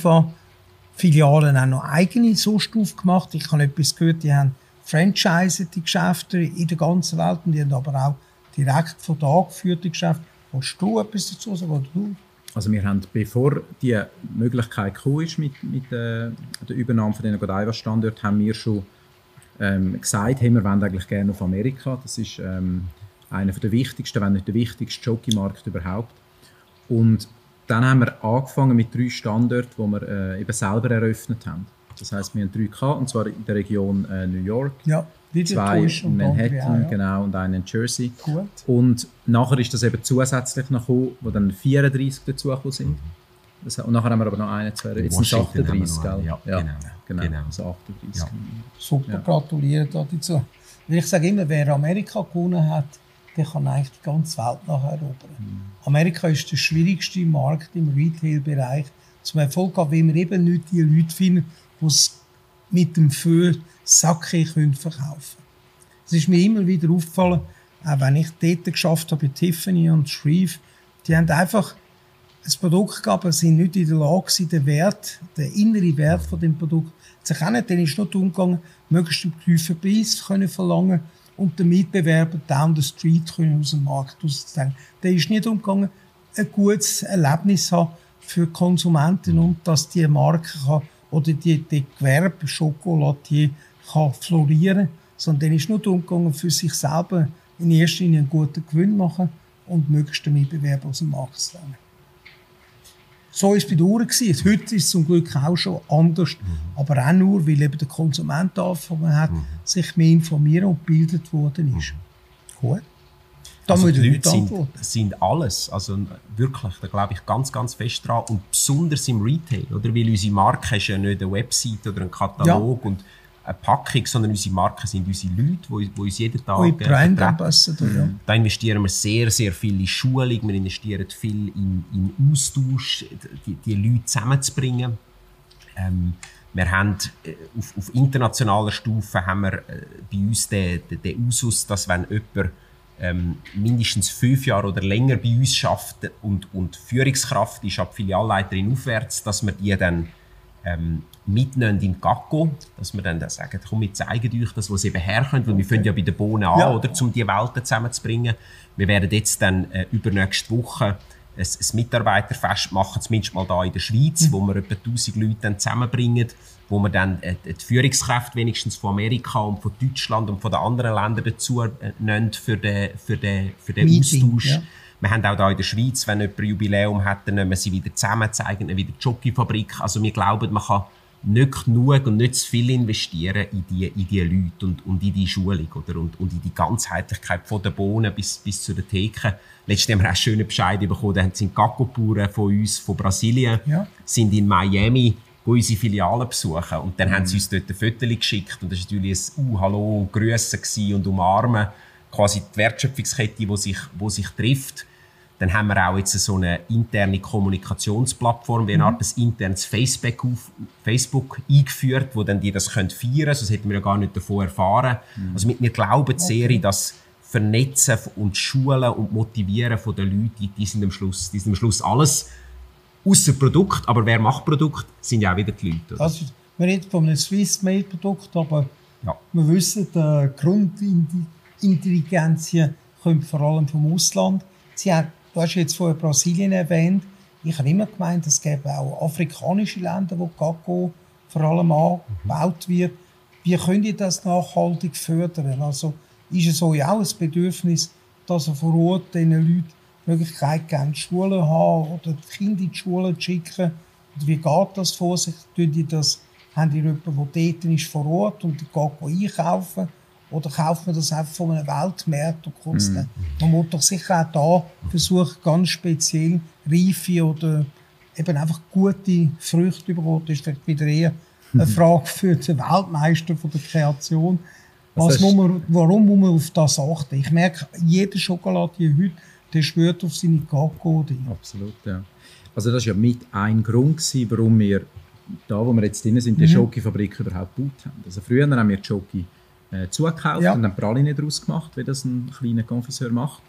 Filialen auch noch eigene so Stufe gemacht. Ich habe etwas gehört, die haben Franchise die Geschäfte in der ganzen Welt und die haben aber auch direkt von da geführte Geschäfte. Willst du etwas dazu sagen? Oder du? Also wir haben, bevor die Möglichkeit ist mit, mit äh, der Übernahme von den Godiva-Standorten, haben wir schon ähm, gesagt, hey, wir wollen eigentlich gerne auf Amerika. Das ist ähm, einer der wichtigsten, wenn nicht der wichtigste Jockey-Markt überhaupt. Und dann haben wir angefangen mit drei Standorten, die wir äh, eben selber eröffnet haben. Das heißt, wir haben drei gehabt, und zwar in der Region äh, New York. Ja, zwei in Manhattan genau, und einen in Jersey. Gut. Und nachher ist das eben zusätzlich noch gekommen, wo dann 34 dazugekommen sind. Das, und nachher haben wir aber noch einen, zwei, jetzt sind es 38, gell? Ja, ja, genau. genau. genau. Also 38. Ja. Super, ja. gratuliere dazu. Ich sage immer, wer Amerika gewonnen hat, der kann eigentlich die ganze Welt nachher erobern. Mhm. Amerika ist der schwierigste Markt im Retail-Bereich zum Erfolg haben, weil wir eben nicht die Leute finden, die es mit dem Föhr Sake können verkaufen Es ist mir immer wieder aufgefallen, auch wenn ich dort geschafft habe, bei Tiffany und Shreve, die haben einfach ein Produkt gehabt, aber sind nicht in der Lage den Wert, den inneren Wert von dem Produkt zu erkennen. Dann ist nur umgegangen, möglichst einen tiefen Preis können verlangen und den Mitbewerber down the street können aus dem Markt rauszuzeigen. Der ist nicht umgegangen, ein gutes Erlebnis haben für Konsumenten und dass die Marke kann oder die, die Gewerbe Schokoladier kann florieren, sondern dann ist nur darum gegangen, für sich selber in erster Linie einen guten Gewinn machen und möglichst den Mitbewerber aus dem Markt zu nehmen. So ist es bei den Uhren. Gewesen. Heute ist es zum Glück auch schon anders. Mhm. Aber auch nur, weil eben der Konsument angefangen hat, mhm. sich mehr informieren und gebildet worden ist. Mhm. Gut. Da also die Leute sind, sind, alles, also wirklich, da glaube ich ganz, ganz fest dran und besonders im Retail, oder? Weil unsere Marke ist ja nicht eine Website oder ein Katalog ja. und eine Packung, sondern unsere Marken sind unsere Leute, die, uns jeden Tag oh, Brand Ambassador, ja. Da investieren wir sehr, sehr viel in Schulung, wir investieren viel in, in Austausch, die, die Leute zusammenzubringen. Ähm, wir haben äh, auf, auf, internationaler Stufe haben wir äh, bei uns den, den, den Usus, dass wenn jemand ähm, mindestens fünf Jahre oder länger bei uns schafft und, und Führungskraft ist ab Filialleiterin aufwärts, dass wir die dann ähm, mitnehmen in Gacko, dass wir dann da sagen, komm, wir zeigen euch das, was eben herkommt, weil wir fangen ja bei den Bohnen an, ja. oder, um die Welten zusammenzubringen. Wir werden jetzt dann äh, übernächste Woche ein, ein Mitarbeiterfest machen, zumindest mal da in der Schweiz, mhm. wo wir etwa 1000 Leute dann zusammenbringen, wo wir dann äh, die Führungskräfte wenigstens von Amerika und von Deutschland und von den anderen Ländern dazu äh, nehmen für den, für den, für den Austausch. Ja. Wir haben auch hier in der Schweiz, wenn jemand ein Jubiläum hat, dann nehmen wir sie wieder zusammen, zeigen ihnen wieder die Jockeyfabrik. Also wir glauben, man kann nicht genug und nicht zu viel investieren in die, in die Leute und, und in die Schulung oder, und, und in die Ganzheitlichkeit von der Bohnen bis, bis zu der Theke. Letztes haben wir auch schöne Bescheid bekommen, da sind Gacko-Bauern von uns, von Brasilien, ja. sind in Miami, unsere Filialen besuchen. Und dann mhm. haben sie uns dort ein Foto geschickt und das war natürlich ein uh, Hallo, Grüßen und Umarmen. Quasi die Wertschöpfungskette, die sich, wo sich trifft. Dann haben wir auch jetzt so eine interne Kommunikationsplattform, wie eine Art ein internes Facebook, auf, Facebook eingeführt, wo dann die das können feiern können. Das hätten wir ja gar nicht davon erfahren. Mhm. Also wir glauben sehr in das Vernetzen und Schulen und Motivieren der Leute, die sind am Schluss, die sind am Schluss alles außer Produkt. Aber wer macht Produkt, sind ja auch wieder die Leute. Oder? Also, wir reden von einem Swiss-Made-Produkt, aber ja. wir wissen, die Grundintelligenz kommt vor allem vom Ausland. Sie haben Du hast jetzt vorher Brasilien erwähnt. Ich habe immer gemeint, es gäbe auch afrikanische Länder, wo Kakao vor allem angebaut wird. Wie könnt ihr das nachhaltig fördern? Also ist es euch auch ein Bedürfnis, dass ihr vor Ort diesen Leuten die Möglichkeit geben, Schulen haben oder die Kinder in die Schule zu schicken? Und wie geht das vor sich? Haben die jemanden, der dort ist vor Ort und die Kakao einkaufen? Oder kauft man das einfach von einem Weltmarkt und kostet mm. Man muss doch sicher auch da versuchen, ganz speziell reife oder eben einfach gute Früchte zu bekommen. Das ist vielleicht wieder eher eine Frage für den Weltmeister von der Kreation. Was muss man, warum muss man auf das achten? Ich merke, jeder Schokolade heute, der schwört auf seine Kakao. Absolut, ja. Also das war ja mit ein Grund, gewesen, warum wir da, wo wir jetzt drin sind, die mhm. Schokofabrik überhaupt gebaut haben. Also früher haben wir die Schoki äh, zugekauft ja. und dann Praline daraus gemacht, wie das ein kleiner Konfiseur macht.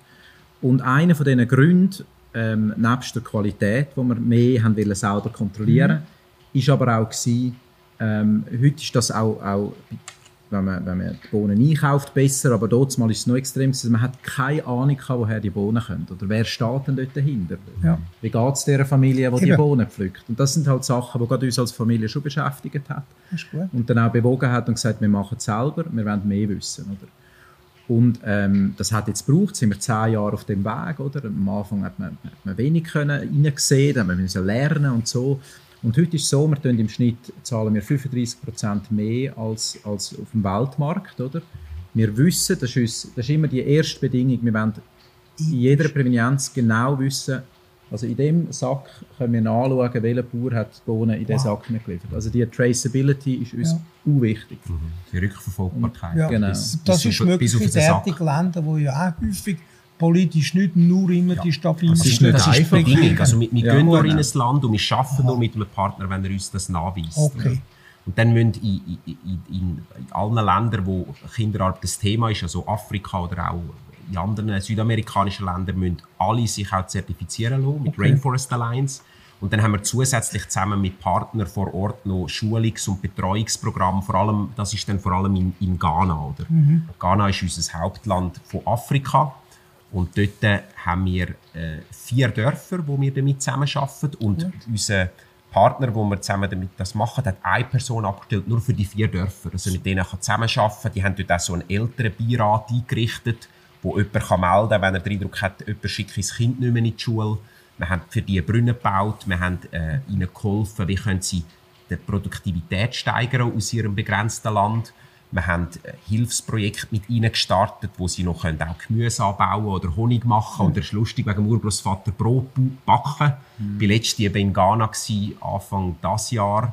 Und einer von diesen Gründen, ähm, nebst der Qualität, die wir mehr haben wollen, selber kontrollieren, mhm. ist aber auch gewesen, ähm, heute ist das auch, auch wenn man, wenn man die Bohnen einkauft, besser, aber dort mal ist es noch extrem gewesen. Man hat keine Ahnung, woher die Bohnen kommen. Oder wer steht denn dort dahinter? Ja. Wie geht es dieser Familie, die Eben. die Bohnen pflückt? Und das sind halt Sachen, die gerade uns als Familie schon beschäftigt hat. Und dann auch bewogen hat und gesagt, wir machen es selber, wir wollen mehr wissen. Oder? Und ähm, das hat jetzt gebraucht, sind wir zehn Jahre auf dem Weg. Oder? Am Anfang hat man, hat man wenig können reingesehen, dann haben wir lernen und so. Und heute ist es so, wir zahlen im Schnitt zahlen wir 35% mehr als, als auf dem Weltmarkt. Oder? Wir wissen, das ist, das ist immer die erste Bedingung, wir wollen in jeder Prävenienz genau wissen, also in dem Sack können wir nachschauen, welcher Bauer hat die Bohnen in diesen wow. Sack geliefert. Also die Traceability ist uns ja. unwichtig. Mhm. Die Rückverfolgbarkeit. Ja. Genau. Das, das ist möglich in derartigen Ländern, wo ja auch häufig politisch nicht nur immer ja. die Stabilität. Das ist nicht das einfach. Ist also wir, wir ja, gehen nur in ein Land und wir arbeiten nur mit einem Partner, wenn er uns das nachweist. Okay. Und dann müssen in, in, in, in, allen Ländern, wo Kinderarbeit das Thema ist, also Afrika oder auch in anderen südamerikanischen Ländern, müssen alle sich auch zertifizieren lassen mit okay. Rainforest Alliance. Und dann haben wir zusätzlich zusammen mit Partnern vor Ort noch Schulungs- und Betreuungsprogramm. Vor allem, das ist dann vor allem in, in Ghana. Oder? Mhm. Ghana ist unser Hauptland von Afrika. Und dort haben wir äh, vier Dörfer, wo wir damit zusammenarbeiten. Und ja. unser Partner, wo wir zusammen damit das machen, hat eine Person abgestellt, nur für die vier Dörfer. Also mit denen kann zusammenarbeiten. Die haben dort auch so einen älteren Beirat eingerichtet, wo jemand kann melden kann, wenn er den Eindruck hat, jemand schickt sein Kind nicht mehr in die Schule. Wir haben für die Brunnen gebaut, wir haben äh, ihnen geholfen, wie können sie die Produktivität steigern aus ihrem begrenzten Land. Wir haben ein Hilfsprojekt mit ihnen gestartet, wo sie noch können auch Gemüse anbauen oder Honig machen. Mhm. Oder es ist lustig, wegen dem Urgroßvater Brot backen. Mhm. Ich war letztes in Ghana, Anfang dieses Jahr.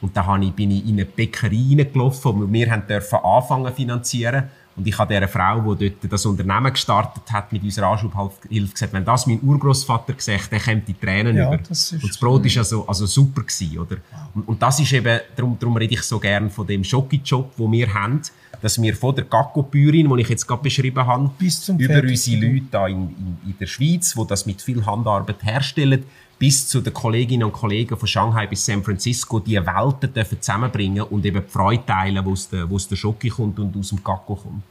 Und da bin ich in eine Bäckerei gelaufen, und wir dürfen anfangen finanzieren. Und ich habe dieser Frau, die dort das Unternehmen gestartet hat, mit unserer Anschubhilfe gesagt, wenn das mein Urgroßvater gesagt dann kommt die Tränen ja, über. Das und das Brot war also, also super gewesen, oder? Und, und, das ist eben, darum, darum rede ich so gern von dem Schoki-Job, den wir haben, dass wir von der Gacko-Bäuerin, die ich jetzt gerade beschrieben habe, über unsere Leute da in, in, in der Schweiz, die das mit viel Handarbeit herstellen, bis zu den Kolleginnen und Kollegen von Shanghai bis San Francisco die Welten dürfen zusammenbringen und eben die Freude teilen, wo aus der, wo aus der Schoki kommt und aus dem Gacko kommt.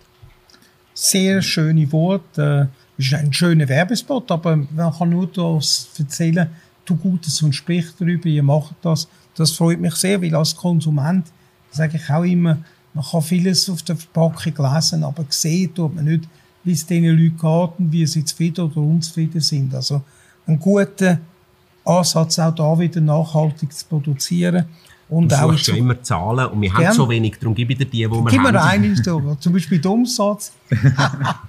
Sehr schöne Worte. Äh, ist ein schöner Werbespot, aber man kann nur das erzählen, du Gutes und sprich darüber, ihr macht das. Das freut mich sehr, weil als Konsument sage ich auch immer, man kann vieles auf der Verpackung lesen, aber sehen tut man nicht, wie es diesen Leuten geht und wie sie zufrieden oder unzufrieden sind. Also ein guter Ansatz, auch da wieder nachhaltig zu produzieren. Und du auch schon immer Zahlen und wir gern. haben so wenig, darum gebe ich dir die, die wir Gib haben. Gib mir eine, zum Beispiel den Umsatz.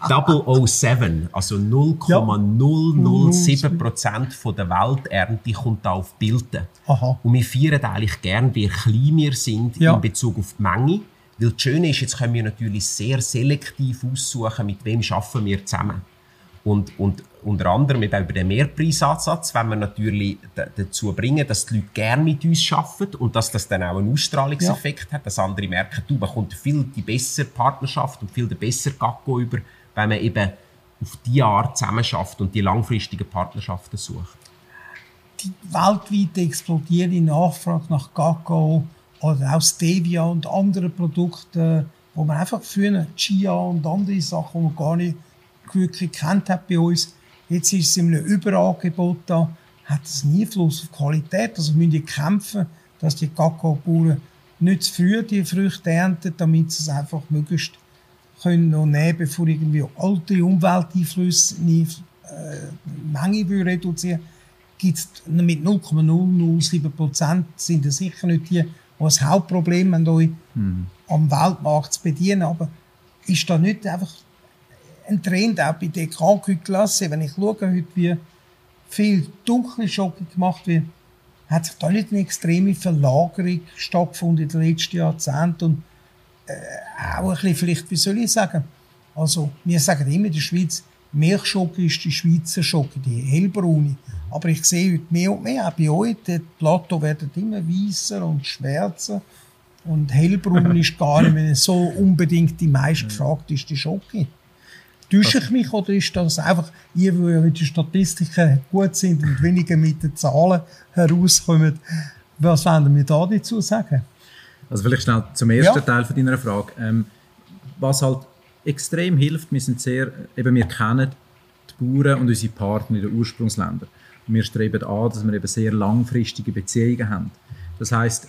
007, also 0,007 Prozent ja. der Welternte kommt da auf Bilder. Aha. Und wir feiern eigentlich gern, wie klein wir sind ja. in Bezug auf die Menge. Weil das Schöne ist, jetzt können wir natürlich sehr selektiv aussuchen, mit wem arbeiten wir zusammen. Und, und unter anderem eben über den Mehrpreisansatz, wenn wir natürlich dazu bringen, dass die Leute gerne mit uns arbeiten und dass das dann auch einen Ausstrahlungseffekt ja. hat, dass andere merken, du bekommst viel die bessere Partnerschaft und viel den besseren Gacko über, wenn man eben auf die Art zusammen schafft und die langfristigen Partnerschaften sucht. Die weltweite explodierende Nachfrage nach Gacko oder auch Stevia und andere Produkte, wo man einfach für Chia und andere Sachen, die man gar nicht wirklich kennt hat bei uns, Jetzt ist es in einem Überangebot da, hat es nie Fluss auf Qualität. Also müssen die kämpfen, dass die Kakaobauern nicht zu früh die Früchte ernten, damit sie es einfach möglichst können noch nehmen, bevor irgendwie alte Umwelteinflüsse nie, äh, Menge reduzieren gibt es mit 0,007 Prozent sind das sicher nicht die, die das Hauptproblem haben, euch mhm. am Weltmarkt zu bedienen. Aber ist da nicht einfach ein Trend auch bei der Krankenklasse. Wenn ich schaue heute, wie viel dunkle Schocke gemacht wird, hat sich da nicht eine extreme Verlagerung stattgefunden in den letzten Jahrzehnten und äh, auch ein bisschen, vielleicht, wie soll ich sagen, also wir sagen immer in der Schweiz, Milchschocke ist die Schweizer Schocke, die hellbraune. Aber ich sehe heute mehr und mehr, auch bei euch, die Plateau werden immer weißer und schwärzer und hellbraun ist gar nicht mehr so unbedingt die meistgefragteste Schocke. Täusche ich mich oder ist das einfach, ihr, die ja mit den Statistiken gut sind und weniger mit den Zahlen herauskommen, was wollen wir da dazu sagen? Also vielleicht schnell zum ersten ja. Teil von deiner Frage. Ähm, was halt extrem hilft, wir sind sehr, eben wir kennen die Bauern und unsere Partner in den Ursprungsländern. Und wir streben an, dass wir eben sehr langfristige Beziehungen haben. Das heißt,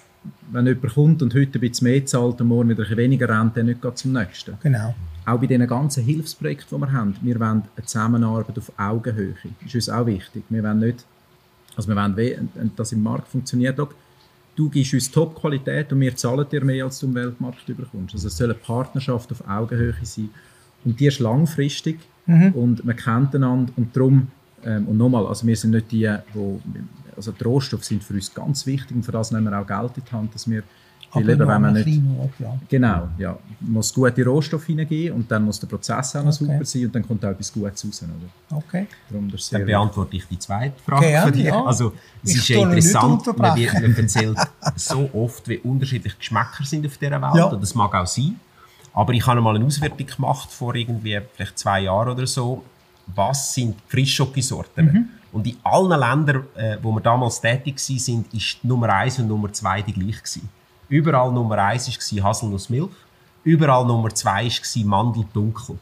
wenn jemand kommt und heute ein bisschen mehr zahlt und morgen wieder ein bisschen weniger rennt, dann nicht zum nächsten. Genau auch bei diesen ganzen Hilfsprojekten, die wir haben, wir wollen eine Zusammenarbeit auf Augenhöhe. Das ist uns auch wichtig. Wir wollen nicht, also wir wollen, dass im Markt funktioniert, auch, du gibst uns Top-Qualität und wir zahlen dir mehr, als du im Weltmarkt bekommst. Also es soll eine Partnerschaft auf Augenhöhe sein. Und die ist langfristig mhm. und man kennt einander und darum, ähm, und nochmal, also wir sind nicht die, wo, also die Rohstoffe sind für uns ganz wichtig und für das nehmen wir auch Geld in die Hand, dass wir weil eben, wenn man nicht, Ort, ja. Genau, ja. Man muss gute Rohstoffe hineingeben und dann muss der Prozess auch noch okay. super sein und dann kommt auch etwas Gutes raus. Oder? Okay. Darum dann beantworte ich die zweite Frage okay, von dir. Ja. Also, es ich ist ja interessant, man, wird, man erzählt so oft, wie unterschiedliche Geschmäcker sind auf dieser Welt. Ja. Und das mag auch sein. Aber ich habe mal eine Auswertung gemacht vor irgendwie vielleicht zwei Jahren oder so. Was sind Frischschokosorten? Mhm. Und in allen Ländern, äh, wo wir damals tätig waren, ist Nummer eins und Nummer zwei die gleich gewesen. Überall Nummer 1 war Haselnussmilch. Überall Nummer 2 war Mandeldunkel.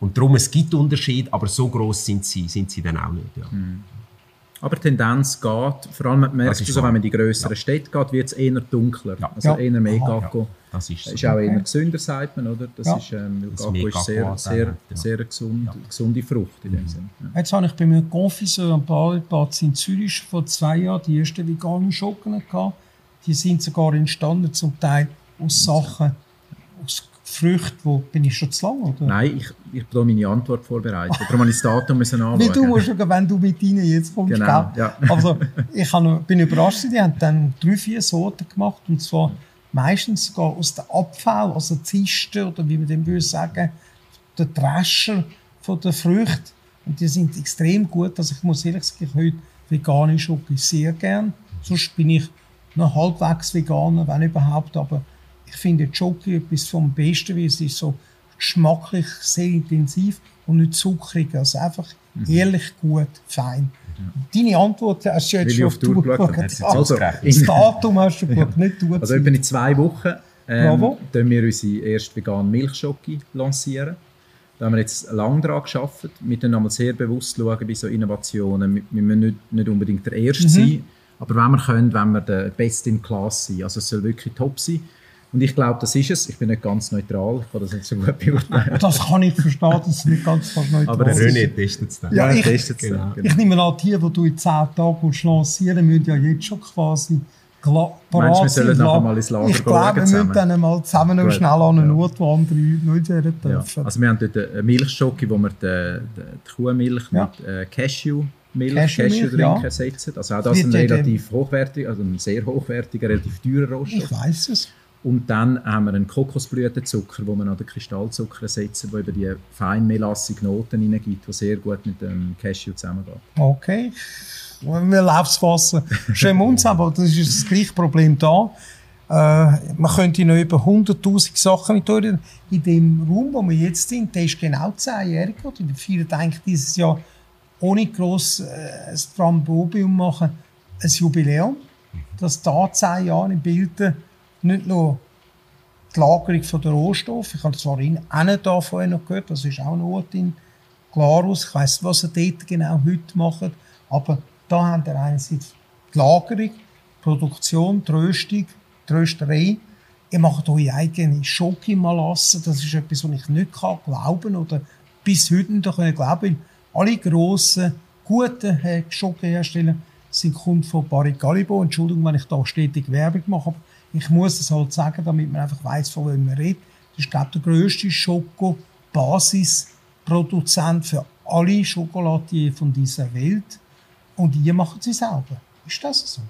Und darum, es gibt Unterschiede, aber so groß sind sie, sind sie dann auch nicht. Ja. Mhm. Aber die Tendenz geht, vor allem man merkt ist es, so. wenn man in die grösseren Städte geht, wird es eher dunkler. Ja. Also Ja. eher mehr Aha. Gacko. Das ist so. Ist auch eher gesünder, sagt man, oder? Das Ja. ist, ähm, Das Gacko mehr ist sehr, sehr, ja. sehr gesund, gesunde Frucht in dem Sinne. Ja. Jetzt habe ich bei einem Confiseur am Badeplatz in Zürich vor zwei Jahren die ersten veganen Schocken gehabt. Die sind sogar entstanden, zum Teil aus Sachen, aus Früchten, wo bin ich schon zu lang, oder? Nein, ich, ich habe meine Antwort vorbereitet. Darum habe ich das Datum müssen anschauen. Wie du musst sogar, wenn du mit ihnen jetzt kommst, Genau, gell? ja. Also, ich noch- bin überrascht, die haben dann drei, vier Sorten gemacht, und zwar meistens sogar aus den Abfall, also Zisten, oder wie man dem würde sagen, der Drescher von der Früchte. Und die sind extrem gut. Also ich muss ehrlich sagen, ich heute vegane Schoki sehr gern. Sonst bin ich noch halbwegs Veganer, wenn überhaupt. Aber ich finde Schoki etwas vom Besten, weil es ist so geschmacklich sehr intensiv und nicht zuckrig. Also einfach ehrlich gut, fein. Deine Antwort hast du jetzt ich schon auf die Uhr geschaut geschaut. Also, Das Datum hast du gut, nicht du. Also etwa in zwei Wochen ähm, tun wir unsere erste vegane Milchschoki lancieren. Da haben wir jetzt lange daran gearbeitet. Wir schauen einmal sehr bewusst schauen bei so Innovationen. Wir, wir müssen nicht, nicht unbedingt der Erste sein, aber wenn wir können, wenn wir der Best in Class sein. Also es soll wirklich top sein. Und ich glaube, das ist es. Ich bin nicht ganz neutral, ich kann das nicht so gut beurteilen. Das kann ich verstehen, dass es nicht ganz fast neutral Aber Der ist. René testet es dann. Ja, ich- testet es genau. dann, genau. Ich nehme an, die, die du in 10 Tagen willst lancieren müssen ja jetzt schon quasi gla- Meinst wir sollen nachher mal ins Lager Ich glaube, wir müssen dann mal zusammen noch schnell an einen ja. Ort, wo andere nicht werden Ja. dürfen. Also wir haben dort eine Milchschoki, wo wir die, die, die Kuhmilch Ja. mit äh, Cashew-Milch, Cashewmilch, Cashew-Drink ja. ersetzen. Also auch das Wird ein relativ hochwertiger, also ein sehr hochwertiger, relativ teurer Rohstoff. ich weiß es. Und dann haben wir einen Kokosblütenzucker, wo man an den Kristallzucker ersetzen, der über die feinmelassige Noten hineingibt, die sehr gut mit dem Cashew zusammengeht. Okay. Wir laufen das Wasser schön uns, aber das ist das gleiche Problem da. Äh, man könnte noch über 100.000 Sachen mit euch in dem Raum, wo wir jetzt sind, der ist genau 10-jährig. oder? Wir feiern eigentlich dieses Jahr ohne gross äh, ein Trambobium machen, ein Jubiläum, dass da 10 Jahre im Bilden nicht nur die Lagerung von der Rohstoffe, ich habe zwar in da vorher noch gehört, das ist auch ein Ort in Glarus, ich weiss nicht, was er dort genau heute macht, aber da haben wir einerseits die Lagerung, die Produktion, die Röstung, die Rösterei. Ihr macht eure eigene Schokimalasse, das ist etwas, was ich nicht kann glauben oder bis heute nicht glauben. weil alle grossen, guten äh, Schokohersteller sind Kunden von Barry Galibo. Entschuldigung, wenn ich da stetig Werbung mache, aber ich muss es halt sagen, damit man einfach weiß, von wem man redet. Das ist, glaube ich, der grösste Schoko-Basisproduzent für alle Schokoladier von dieser Welt. Und ihr machen sie selber. Ist das so?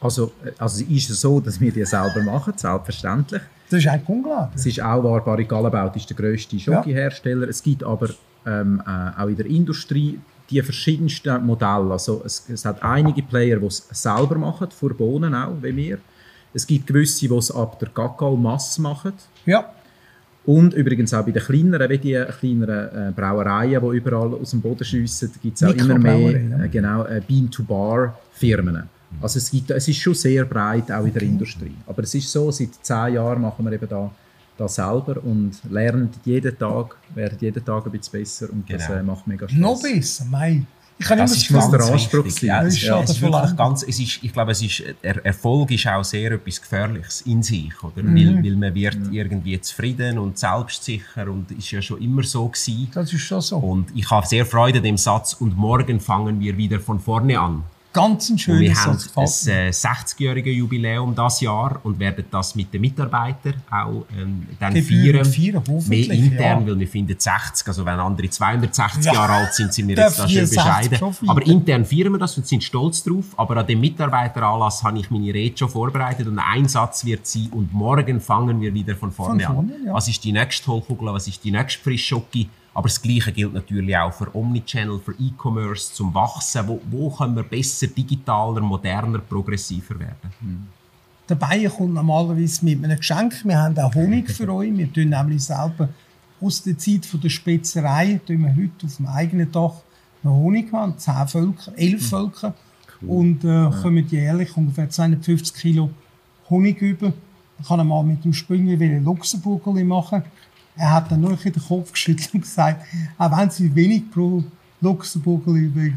Also, äh, also ist es so, dass wir die selber machen, selbstverständlich. Das ist eigentlich unglaublich. Es ist auch wahr, Barry Gallenbaut ist der grösste Schokihersteller. Es gibt aber ähm, äh, auch in der Industrie die verschiedensten Modelle. Also es, es hat einige Player, die es selber machen, für Bohnen auch, wie wir. Es gibt gewisse, die es ab der Kakaomasse machen. Ja. Und übrigens auch bei den kleineren, wie die kleineren äh, Brauereien, die überall aus dem Boden schiessen, gibt es auch immer mehr äh, genau, äh, Bean-to-Bar-Firmen. Also es, gibt, es ist schon sehr breit, auch in der Industrie. Aber es ist so, seit zehn Jahren machen wir eben da, da selber und lernen jeden Tag, werden jeden Tag ein bisschen besser und das Genau. äh, macht mega Spaß. Noch besser, mei. Ich habe immer Das ist der Anspruch wichtig. Ja, es ist ist, wirklich ganz, es ist, ich glaube, es ist, der Erfolg ist auch sehr etwas Gefährliches in sich, oder? Mhm. Weil, weil man wird irgendwie zufrieden und selbstsicher und ist ja schon immer so gewesen. das ist schon so. Und ich habe sehr Freude an dem Satz und morgen fangen wir wieder von vorne an. Ganz ein schönes wir haben ein äh, 60-jähriges Jubiläum das Jahr und werden das mit den Mitarbeitern auch ähm, dann Gebührend feiern. feiern, Mehr intern, ja. weil wir finden 60, also wenn andere 260 Ja. Jahre alt sind, sind wir jetzt da schön 64 bescheiden. Aber intern feiern wir das und sind stolz drauf. Aber an dem Mitarbeiteranlass habe ich meine Rede schon vorbereitet und ein Satz wird sein und morgen fangen wir wieder von vorne, Von vorne, an. ja. Was ist die nächste Hohlkugel, was ist die nächste Frischschocke? Aber das Gleiche gilt natürlich auch für Omnichannel, für E-Commerce, zum Wachsen. Wo, wo können wir besser, digitaler, moderner, progressiver werden? Der Bayer kommt normalerweise mit einem Geschenk. Wir haben auch Honig für euch. Wir tun nämlich selber aus der Zeit von der Spezerei tun wir heute auf dem eigenen Dach noch Honig machen. Zehn Völker, elf Völker. Und äh, kommen jährlich ungefähr 250 Kilo Honig über. Ich kann mal mit dem Spüngel ein Luxemburgerli machen. Er hat dann nur ein bisschen den Kopf geschüttelt und gesagt, auch wenn sie wenig pro Luxemburgerli will,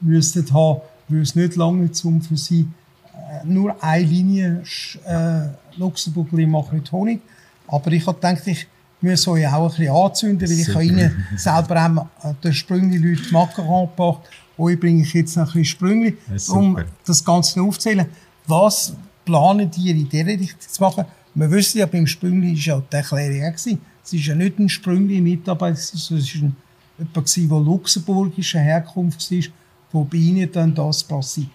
müssten haben, würde es nicht lange zum für sie äh, nur eine Linie äh, Luxemburg machen mit Honig. Aber ich habe gedacht, ich muss euch auch ein bisschen anzünden, weil ich habe ihnen selber auch äh, den Sprüngli-Leuten Macaron gebracht. Euch bringe ich jetzt noch ein bisschen Sprüngli, um das Ganze aufzuzählen. Was planen die in dieser Richtung zu machen? Wir wissen ja, beim Sprüngli war ja die Erklärung auch. Es war ja nicht ein Sprüngli-Mitarbeiter, sondern es war jemand, der luxemburgischer Herkunft war, der bei ihnen dann das quasi,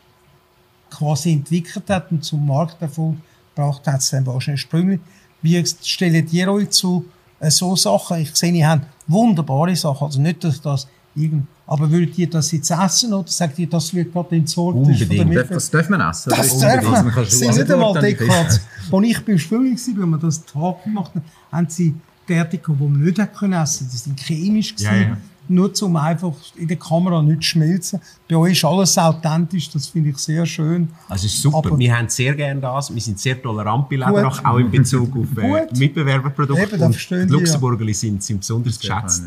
quasi entwickelt hat und zum Markterfolg gebracht hat, es dann wahrscheinlich Sprüngli. Wie stellt ihr euch zu äh, so Sachen? Ich sehe, ihr habt wunderbare Sachen. Also nicht, dass das irgend aber würdet ihr das jetzt essen oder sagt ihr, das wird gerade entsorgt? Unbedingt. Das, das darf man essen. Das darf man. sie sind nicht einmal Dekoration. Als ich beim Spülen war, wenn man das Tag gemacht hat, haben sie Gärtiger, die man nicht essen konnte. Die sind chemisch. Ja, ja nur zum einfach in der Kamera nicht schmelzen. Bei euch ist alles authentisch, das finde ich sehr schön. Also ist super, Aber wir haben sehr gerne das, wir sind sehr tolerant bei Lederach, auch in Bezug auf äh, Mitbewerberprodukte. Eben, und die Luxemburger ja. sind, sind besonders geschätzt.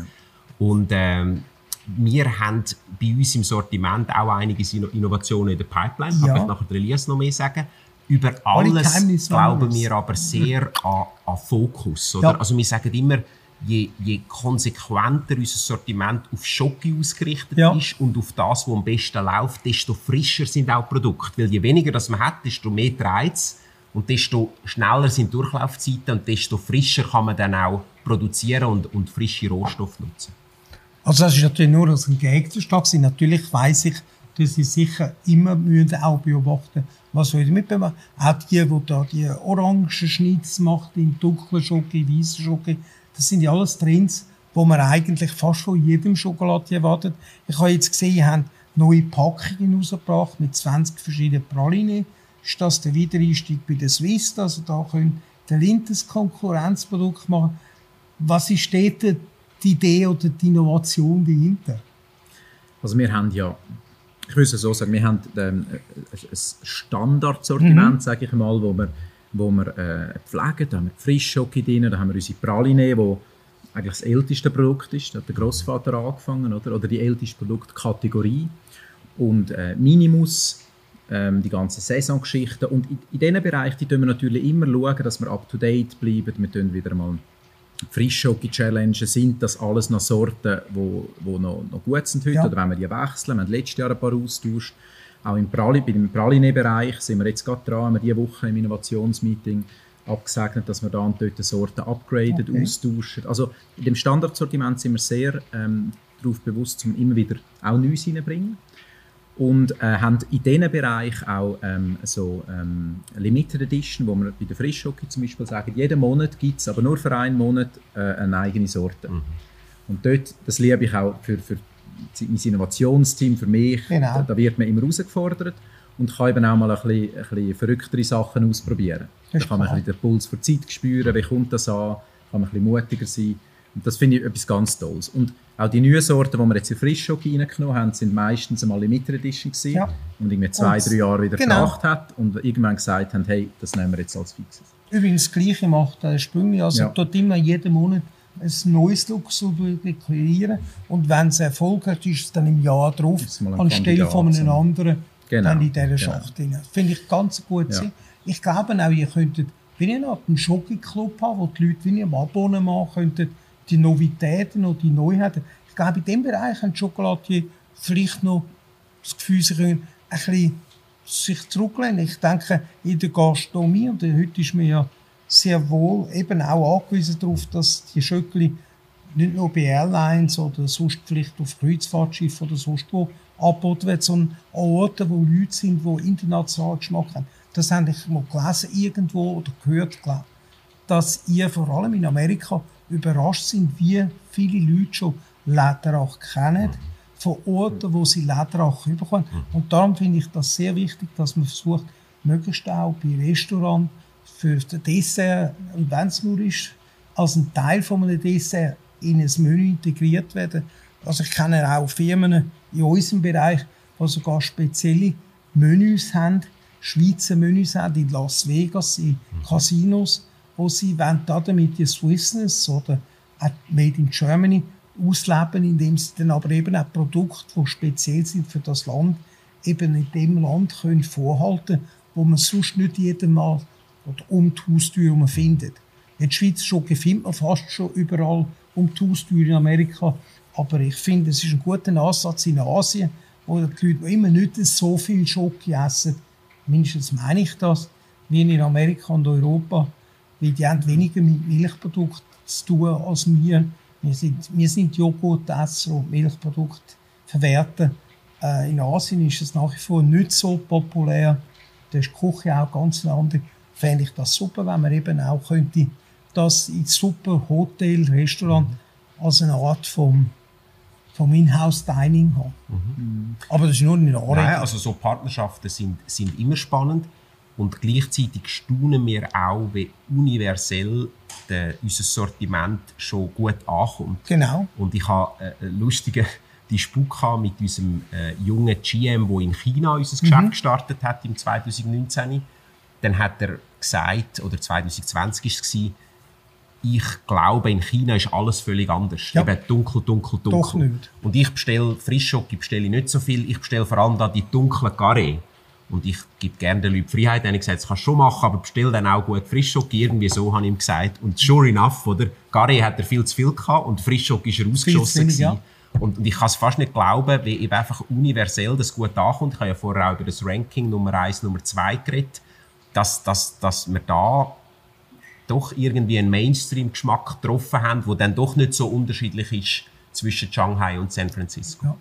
Und ähm, wir haben bei uns im Sortiment auch einige Innovationen in der Pipeline, ja. kann ich nachher der Elias noch mehr sagen. Über alles glauben wir aber sehr an, an Fokus. Oder? Ja. Also wir sagen immer, je, je konsequenter unser Sortiment auf Schocke ausgerichtet ja. ist und auf das, was am besten läuft, desto frischer sind auch Produkte. Weil je weniger das man hat, desto mehr Reiz und desto schneller sind Durchlaufzeiten und desto frischer kann man dann auch produzieren und, und frische Rohstoffe nutzen. Also das ist natürlich nur als ein Gegenstand. Natürlich weiß ich, dass sie sicher immer müssen auch beobachten was soll ich mitbekommen. Auch die, die da die orangen Schnitz macht, in dunklen Schoki, weißen Schoki, das sind ja alles Trends, wo man eigentlich fast von jedem Schokolade erwartet. Ich habe jetzt gesehen, ihr habt neue Packungen rausgebracht mit 20 verschiedenen Pralinen. Ist das der Wiedereinstieg bei der Swiss? Also da können der Lintes Konkurrenzprodukt machen. Was ist dort die Idee oder die Innovation dahinter? Also wir haben ja, ich muss es so sagen, wir haben ähm, ein Standardsortiment, mhm. sage ich mal, wo wir wo wir äh, pflegen. Da haben wir Frischschocke drin, da haben wir unsere Praline, wo eigentlich das älteste Produkt ist. Da hat der Großvater angefangen, oder? Oder die älteste Produktkategorie. Und äh, Minimus, ähm, die ganzen Saisongeschichten. Und in, in diesen Bereichen die wir natürlich immer schauen, dass wir up to date bleiben. Wir tun wieder mal Frischschocke-Challenge. Sind das alles noch Sorten, die wo, wo noch, noch gut sind heute? Ja. Oder wenn wir die wechseln? Wir haben letztes Jahr ein paar austauscht. Auch im Prali, bei dem Praline-Bereich sind wir jetzt gerade dran, haben wir diese Woche im Innovationsmeeting abgesegnet, dass wir da und dort Sorten upgraden, okay. austauschen. Also in dem Standardsortiment sind wir sehr ähm, darauf bewusst, um immer wieder auch Neues reinzubringen. Und äh, haben in diesem Bereich auch ähm, so ähm, Limited Edition, wo wir bei der Frischschocke zum Beispiel sagen, jeden Monat gibt es, aber nur für einen Monat, äh, eine eigene Sorte. Mhm. Und dort, das liebe ich auch für, für mein Innovationsteam für mich, genau. da, da, wird man immer herausgefordert und kann eben auch mal ein bisschen, ein bisschen verrücktere Sachen ausprobieren. Da kann man ein bisschen den Puls der Zeit spüren, wie kommt das an, kann man ein bisschen mutiger sein. Und das finde ich etwas ganz Tolles. Und auch die neuen Sorten, die wir jetzt in Frischschock reingenommen haben, sind meistens einmal Limited Edition gewesen ja. und irgendwie zwei, und, drei Jahre wieder genau. gebracht hat und irgendwann gesagt haben, hey, das nehmen wir jetzt als Fixes. Übrigens das Gleiche macht der Sprünge, also ja. dort immer jeden Monat ein neues Luxemburg kreieren und wenn es Erfolg hat, ist es dann im Jahr drauf anstelle von einem anderen genau. dann in dieser genau. Schacht genau. Finde ich ganz gut. Ja. Ich glaube auch, ihr könntet wie eine Art einen Schoki-Club haben, wo die Leute wie ein Abonnement könnten, die Novitäten oder die Neuheiten. Ich glaube, in diesem Bereich haben die vielleicht noch das Gefühl, sie können ein bisschen sich zurücklehnen. Ich denke, in der Gastronomie, und heute ist mir ja sehr wohl eben auch angewiesen darauf, dass die Schöckli nicht nur bei Airlines oder sonst vielleicht auf Kreuzfahrtschiffen oder sonst wo angeboten wird, sondern an Orten, wo Leute sind, die international Geschmack haben. Das habe ich mal gelesen irgendwo oder gehört, glaube dass ihr vor allem in Amerika überrascht sind, wie viele Leute schon Lederach kennen, von Orten, wo sie Lederach bekommen. Und darum finde ich das sehr wichtig, dass man versucht, möglichst auch bei Restaurants für das Dessert, und wenn es nur ist, als ein Teil von einem Dessert in ein Menü integriert werden. Also ich kenne auch Firmen in unserem Bereich, die sogar spezielle Menüs haben, Schweizer Menüs haben in Las Vegas, in Casinos, wo sie wollen damit die Swissness oder Made in Germany ausleben, indem sie dann aber eben auch Produkte, die speziell sind für das Land, eben in dem Land können vorhalten, wo man sonst nicht jeden Mal oder um die Haustür findet. In der Schweiz schon findet man fast schon überall um die Haustür in Amerika, aber ich finde, es ist ein guter Ansatz in Asien, wo die Leute immer nicht so viel Schoki essen, mindestens meine ich das, wie in Amerika und Europa, weil die haben weniger mit Milchprodukten zu tun als wir. Wir sind, wir sind Joghurtesser und Milchprodukte verwerten. Äh, in Asien ist es nach wie vor nicht so populär. Da ist die Küche auch ganz andere. Fände ich das super, wenn man eben auch könnte das in super Hotel, Restaurant als eine Art vom vom Inhouse-Dining haben. Mhm. Aber das ist nur eine Anregung. Nein, also so Partnerschaften sind, sind immer spannend und gleichzeitig staunen wir auch, wie universell der, unser Sortiment schon gut ankommt. Genau. Und ich habe einen lustigen Disput mit unserem äh, jungen GM, der in China unser Geschäft mhm. gestartet hat im 2019. Dann hat er gesagt, oder 2020 war es, ich glaube, in China ist alles völlig anders. Ja. Eben dunkel, dunkel, dunkel. Doch nicht. Und ich bestelle Frischschocke, bestelle nicht so viel. Ich bestelle vor allem da die dunklen Carré. Und ich gebe gerne den Leuten Freiheit. Dann habe ich gesagt, das kannst du schon machen, aber bestell dann auch gut Frischschocke. Irgendwie so habe ich ihm gesagt. Und sure enough, oder? Carré hat er viel zu viel gehabt und Frischschocke ist er ausgeschossen. Viel ja. Und, und, ich kann es fast nicht glauben, wie eben einfach universell das gut ankommt. Ich habe ja vorher auch über das Ranking Nummer 1, Nummer 2 geredet, dass, dass, dass wir da doch irgendwie einen Mainstream-Geschmack getroffen haben, der dann doch nicht so unterschiedlich ist zwischen Shanghai und San Francisco. Ja.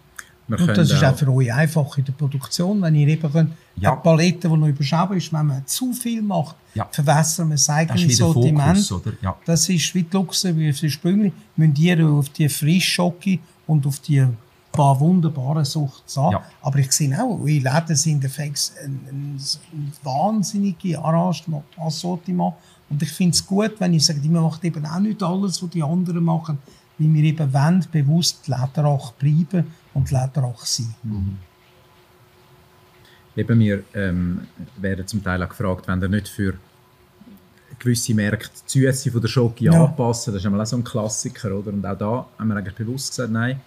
Und das ist auch für euch einfach in der Produktion, wenn ihr eben könnt, ja. eine Palette, die noch überschaubar ist, wenn man zu viel macht, ja. verwässern wir das eigene das Sortiment. Fokus, ja. Das ist wie die Luxe, wie für Sprüngli, müsst ihr auf die Frischschocke und auf die paar wunderbare Sucht an. Ja. Aber ich sehe auch, eure Läden sind ein, ein, ein, wahnsinniges Arrangement, und ich finde es gut, wenn ich sage, man macht eben auch nicht alles, was die anderen machen, weil wir eben wollen, bewusst Lederach bleiben und Lederach sein. Mhm. Eben, wir ähm, werden zum Teil auch gefragt, wenn ihr nicht für gewisse Märkte die Süße von der Schoki ja. anpassen, das ist einmal auch so ein Klassiker, oder? Und auch da haben wir eigentlich bewusst gesagt, nein,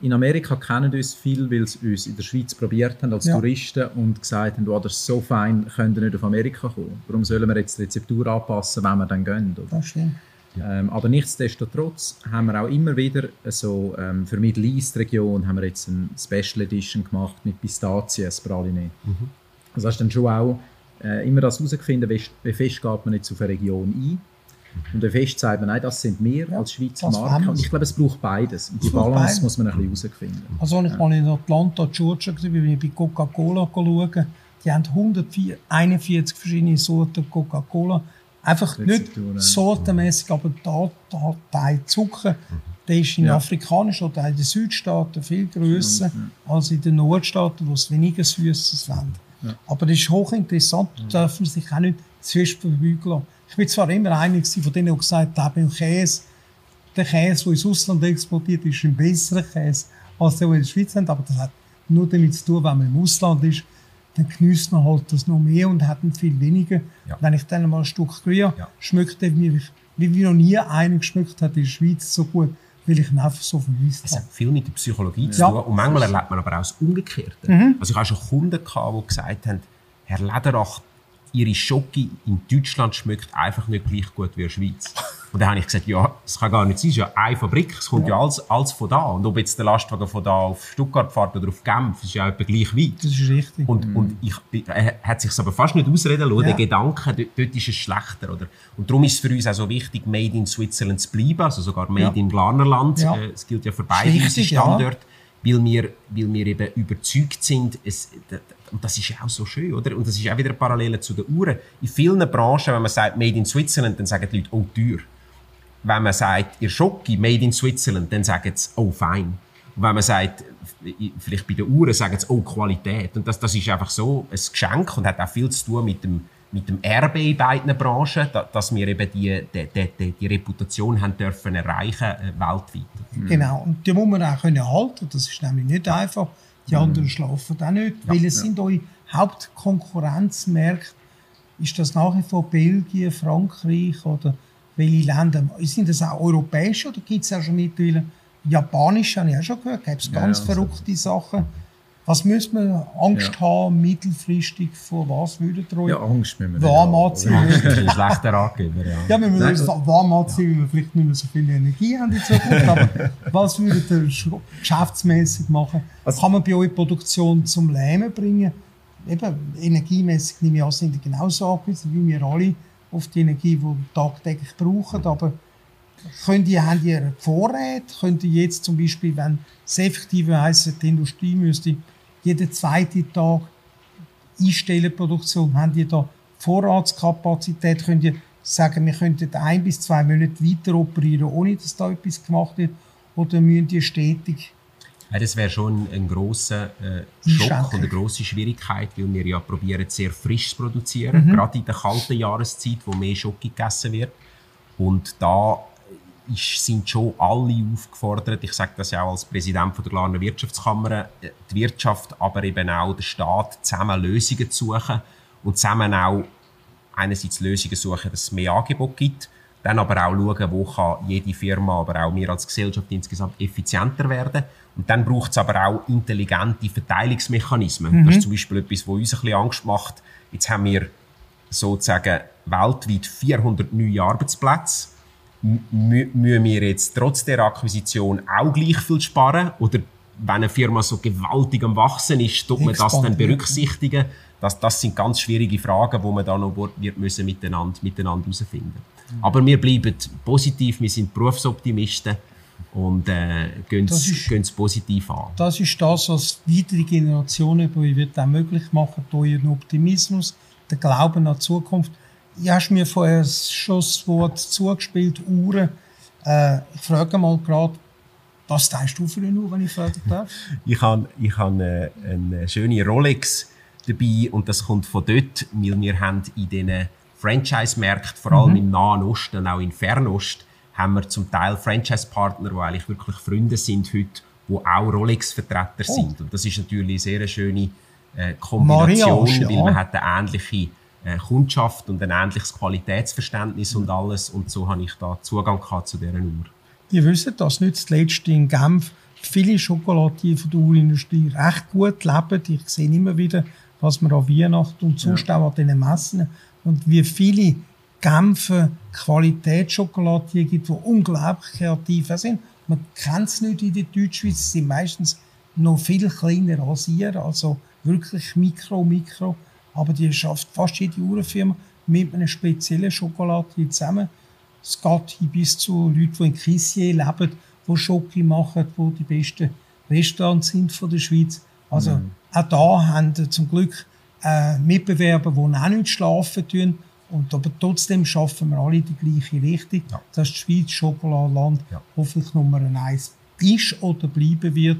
in Amerika kennen uns viel, weil sie uns in der Schweiz probiert haben als ja. Touristen und gesagt haben, oh, das ist so fein, könnt ihr nicht auf Amerika kommen. Warum sollen wir jetzt die Rezeptur anpassen, wenn wir dann gehen? Oder? Das stimmt. Ähm, aber nichtsdestotrotz haben wir auch immer wieder so, ähm, für Middle East Region haben wir jetzt eine Special Edition gemacht mit Pistazien, Praline. Mhm. Also hast du dann schon auch äh, immer das herausgefunden, wie, wie fest geht man jetzt auf eine Region ein und dann fest sagt man, nein, das sind wir als Schweizer Marke. Und ich glaube, es braucht beides. Und die Balance beides. muss man ein bisschen herausfinden. Also, als ich mal in Atlanta, Georgia war, bin ich bei Coca-Cola schauen. Die haben 141 verschiedene Sorten Coca-Cola. Einfach nicht sortenmäßig, aber da, da Teil Zucker. Der ist in ja. afrikanischen oder in den Südstaaten viel grösser ja. als in den Nordstaaten, wo es weniger Süßes haben. Ja. Aber das ist hochinteressant, da darf man sich auch nicht verbeugen lassen. Ich bin zwar immer einig von denen, die gesagt haben, beim Käse, der Käse, der ins Ausland exportiert, ist ein besserer Käse als der, den wir in der Schweiz haben. Aber das hat nur damit zu tun, wenn man im Ausland ist, dann genießt man halt das noch mehr und hat viel weniger. Ja. Wenn ich dann mal ein Stück Gruyère ja. schmeckt mir, wie noch nie einer geschmeckt hat in der Schweiz so gut, weil ich ihn einfach so vermisst habe. Es hat viel mit der Psychologie zu tun und manchmal erlebt man aber auch das Umgekehrte. Mhm. Also ich habe schon Kunden gehabt, die gesagt haben, Herr Lederach, ihre Schoki in Deutschland schmeckt einfach nicht gleich gut wie in der Schweiz. Und dann habe ich gesagt, ja, es kann gar nicht sein, es ist ja eine Fabrik, es kommt ja, ja alles, alles von da. Und ob jetzt der Lastwagen von da auf Stuttgart fährt oder auf Genf, ist ja etwa gleich weit. Das ist richtig. Und, mhm. und ich, er hat sich aber fast nicht ausreden lassen, ja. der Gedanke, dort, dort, ist es schlechter. Oder? Und darum ist es für uns auch so wichtig, Made in Switzerland zu bleiben, also sogar Made ja. in Glarnerland. Ja. Äh, es gilt ja für beide unsere Standorte. Weil wir, weil wir eben überzeugt sind, es, und das ist auch so schön, oder? Und das ist auch wieder eine Parallele zu den Uhren. In vielen Branchen, wenn man sagt Made in Switzerland, dann sagen die Leute, oh, teuer. Wenn man sagt, ihr Schocke, Made in Switzerland, dann sagen sie, oh, fein. Und wenn man sagt, vielleicht bei den Uhren, sagen sie, oh, Qualität. Und das, das ist einfach so ein Geschenk und hat auch viel zu tun mit dem, mit dem Erbe in beiden Branchen, dass wir eben die, die, die, die Reputation haben dürfen erreichen äh, weltweit. Genau, und die muss man auch können halten. Das ist nämlich nicht einfach. Die mhm. anderen schlafen auch nicht, ja, weil es ja. sind eure Hauptkonkurrenzmärkte. Ist das nach wie vor Belgien, Frankreich oder welche Länder? Sind das auch europäische oder gibt es auch schon mittlerweile Japanisch habe ich auch schon gehört, gibt es ganz ja, verrückte Sachen. Was müssen wir Angst Ja. haben, mittelfristig, vor was würden euch Ja, Angst müssen wir warm haben. anziehen? Das ist ein schlechter Ratgeber, ja. Ja, wir müssen uns warm anziehen, weil wir vielleicht nicht mehr so viel Energie haben in Zukunft. Aber was würdet ihr sch- geschäftsmässig machen? Also- Kann man bei euch Produktion zum Lähmen bringen? Eben, energiemässig nehme ich an, sind die genauso angewiesen wie wir alle auf die Energie, die wir tagtäglich brauchen. Aber könnt ihr, habt ihr Vorräte? Könnt ihr jetzt zum Beispiel, wenn es effektive heisst, die Industrie müsste jeden zweiten Tag einstellen, Produktion, habt ihr da Vorratskapazität? Könnt ihr sagen, wir könnten ein bis zwei Monate weiter operieren, ohne dass da etwas gemacht wird? Oder müsst ihr stetig Ja, das wäre schon ein grosser äh, Schock und eine grosse Schwierigkeit, weil wir ja probieren, sehr frisch zu produzieren, gerade in der kalten Jahreszeit, wo mehr Schoki gegessen wird. Und da ist, sind schon alle aufgefordert, ich sage das ja auch als Präsident von der Glarner Wirtschaftskammer, äh, die Wirtschaft, aber eben auch der Staat, zusammen Lösungen zu suchen und zusammen auch einerseits Lösungen suchen, dass es mehr Angebot gibt, dann aber auch schauen, wo kann jede Firma, aber auch wir als Gesellschaft insgesamt effizienter werden. Und dann braucht es aber auch intelligente Verteilungsmechanismen. Das ist zum Beispiel etwas, was uns ein bisschen Angst macht. Jetzt haben wir sozusagen weltweit 400 neue Arbeitsplätze. Müssen wir jetzt trotz der Akquisition auch gleich viel sparen? Oder wenn eine Firma so gewaltig am Wachsen ist, tut man das dann berücksichtigen? Das, das sind ganz schwierige Fragen, die man dann noch wird müssen miteinander, miteinander herausfinden Aber wir bleiben positiv, wir sind Berufsoptimisten und äh, gehen es positiv an. Das ist das, was weitere Generationen bei euch auch möglich machen, durch euren Optimismus, den Glauben an die Zukunft. Du hast mir vorher schon das Wort zugespielt, Uhren. Äh, ich frage mal gerade, was teilst du für eine Uhr, wenn ich fragen darf? Ich habe ich hab äh, eine schöne Rolex dabei und das kommt von dort, weil wir haben in diesen Franchise-Märkten, vor allem im Nahen Osten und auch in Fernost, haben wir zum Teil Franchise-Partner, die eigentlich wirklich Freunde sind heute, die auch Rolex-Vertreter sind. Und das ist natürlich eine sehr schöne äh, Kombination, Mariage, ja. weil man hat eine ähnliche äh, Kundschaft und ein ähnliches Qualitätsverständnis und alles. Und so habe ich da Zugang gehabt zu dieser Uhr. Ihr wisst, dass nicht zuletzt in Genf viele Schokoladier von der Uhrenindustrie recht gut leben. Ich sehe immer wieder, was man an Weihnachten und sonst auch an diesen Messen und wie viele Genfer Qualitätsschokoladier gibt, die unglaublich kreativ sind. Man kennt es nicht in der Deutschschweiz, sie sind meistens noch viel kleiner als ihr, also wirklich Mikro, Mikro. Aber die schafft fast jede Uhrenfirma mit einem speziellen Schokoladier zusammen. Es geht hin bis zu Leuten, die in Kissier leben, die Schoki machen, die die besten Restaurants sind von der Schweiz. Also auch da haben wir zum Glück äh, Mitbewerber, die auch nicht schlafen tun. Und aber trotzdem schaffen wir alle die gleiche Richtung, Ja. dass die Schweiz Schokoladenland Ja. hoffentlich Nummer eins ist oder bleiben wird.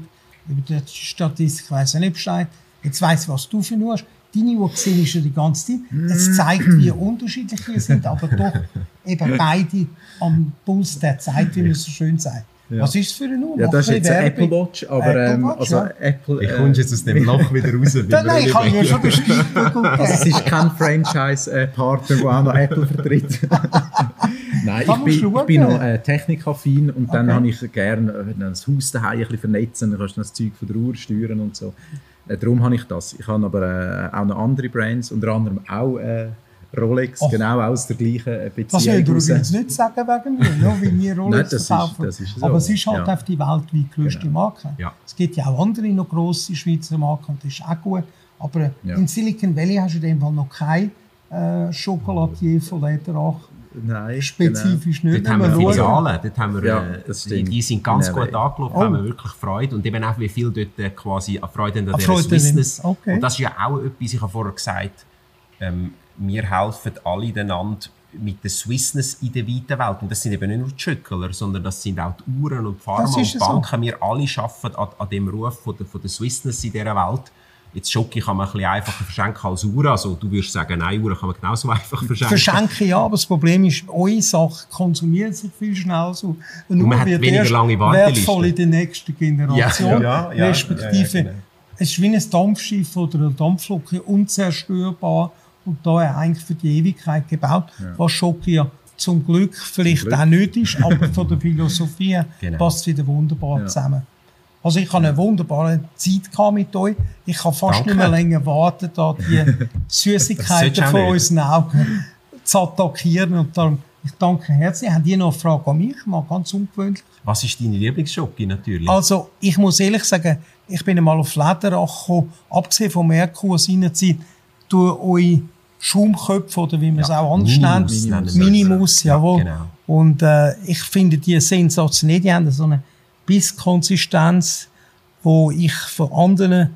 Über die Statistik weiss ich nicht Bescheid. Jetzt weiss ich, was du für hast. Deine Uhr gesehen ist ja die ganze Zeit. Es zeigt, wie unterschiedlich wir sind, aber doch eben beide am Puls der Zeit, wie man so schön sagt. Was ist es für eine Uhr? Ja, das ist ein jetzt eine. Apple Watch, aber Apple ähm, Watch, also ja. Apple. Äh, kommst du jetzt aus dem Loch wieder raus? Nein, nein, ich habe ja schon Stichpunkt Also es ist kein Franchise-Partner, der auch noch Apple vertritt. Nein, ich bin, ich bin noch äh, technikaffin und dann Okay. habe ich gerne äh, das Haus daheim ein bisschen vernetzen, dann kannst du das Zeug von der Uhr steuern und so. Äh, darum habe ich das. Ich habe aber äh, auch noch andere Brands, unter anderem auch äh, Rolex, Ach. genau aus der gleichen äh, Das Beziehung. will raus. übrigens nicht sagen wegen mir, nur weil wir Rolex Nein, das ist- verkaufen. das ist so, Aber es ist halt ja. Genau. auf die weltweit größte Marke. Ja. Es gibt ja auch andere noch grosse Schweizer Marken und das ist auch gut. Aber Ja. in Silicon Valley hast du in dem Fall noch kein äh, Schokoladier von Lederach. Nein, Spezifisch nicht. Dort haben wir schauen. Filialen, dort haben wir, Ja, äh, die, die sind ganz gut LA. angelaufen, Oh. haben wir wirklich Freude und eben auch wie viel dort äh, quasi an Freude an An der Swissness. okay. Und das ist ja auch etwas, ich habe vorher gesagt, ähm, wir helfen alle einander mit der Swissness in der weiten Welt. Und das sind eben nicht nur die Schöckler, sondern das sind auch die Uhren und die Pharma und die so. Banken. Wir alle arbeiten an, an dem Ruf von der, von der Swissness in dieser Welt. Jetzt Schoki kann man ein bisschen einfacher verschenken als Uhren. Also du würdest sagen, nein, Uhren kann man genauso einfach verschenken. Verschenken ja, aber das Problem ist, eure Sache konsumiert sich viel schneller so. Und man nur hat weniger lange Warteliste. wertvoll in der nächsten Generation. Ja, ja, ja, respektive, ja, ja, genau. es ist wie ein Dampfschiff oder eine Dampflok, unzerstörbar und da eigentlich für die Ewigkeit gebaut, was Schoki ja zum Glück vielleicht Glück. auch nicht ist, aber von der Philosophie Genau. passt es wieder wunderbar Ja. zusammen. Also ich habe eine wunderbare Zeit mit euch. Ich kann fast Danke. nicht mehr länger warten, da die Süßigkeiten von unseren Augen zu attackieren. Und darum, ich danke herzlich. Haben die noch eine Frage an mich? Mal ganz ungewöhnlich. Was ist deine Lieblingsschoki natürlich? Also, ich muss ehrlich sagen, ich bin einmal auf Lederach gekommen, abgesehen vom Merkur seinerzeit, durch eure Schaumköpfe, oder wie man es Ja, auch anders nennt. Minimus. Minimus, Ja, jawohl. genau. Und äh, ich finde die sensationell. Die haben so eine Bisskonsistenz, wo ich von anderen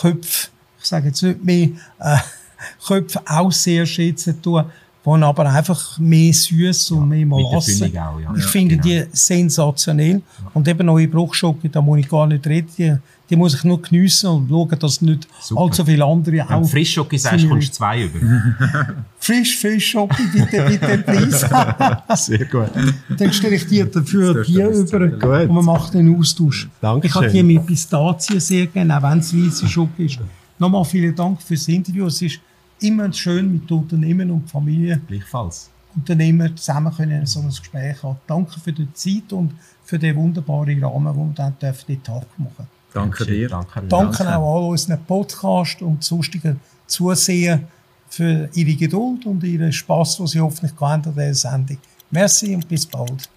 Köpfen, ich sage jetzt nicht mehr, äh, Köpfe auch sehr schätzen tue, die aber einfach mehr süß und mehr mit der Molasse. Füllung auch, ja. Ich Ja, finde genau. die sensationell. Und eben neue Bruchschocke, da muss ich gar nicht reden. Die, die muss ich nur geniessen und schauen, dass nicht Super. allzu viele andere Wenn du auch. Frischschoki sagst, kommst du zwei über. Frisch, frisch Schocke, bitte, bitte, please. Sehr gut. Dann stelle ich dir dafür Das die dürfen über Gut. und man macht den Austausch. Dankeschön. Ich habe die mit Pistazien sehr gerne, auch wenn es weiße Schocke ist. Nochmal vielen Dank fürs Interview. Es ist immer schön mit Unternehmen und Familie. Gleichfalls. Unternehmer zusammen können so ein Gespräch haben. Danke für die Zeit und für den wunderbaren Rahmen, den wir dann dürfen den Tag machen Danke dir. Danke. Danke auch all unseren Podcast und sonstigen Zusehen für ihre Geduld und ihren Spaß, den sie hoffentlich gehabt haben an dieser Sendung. Merci und bis bald.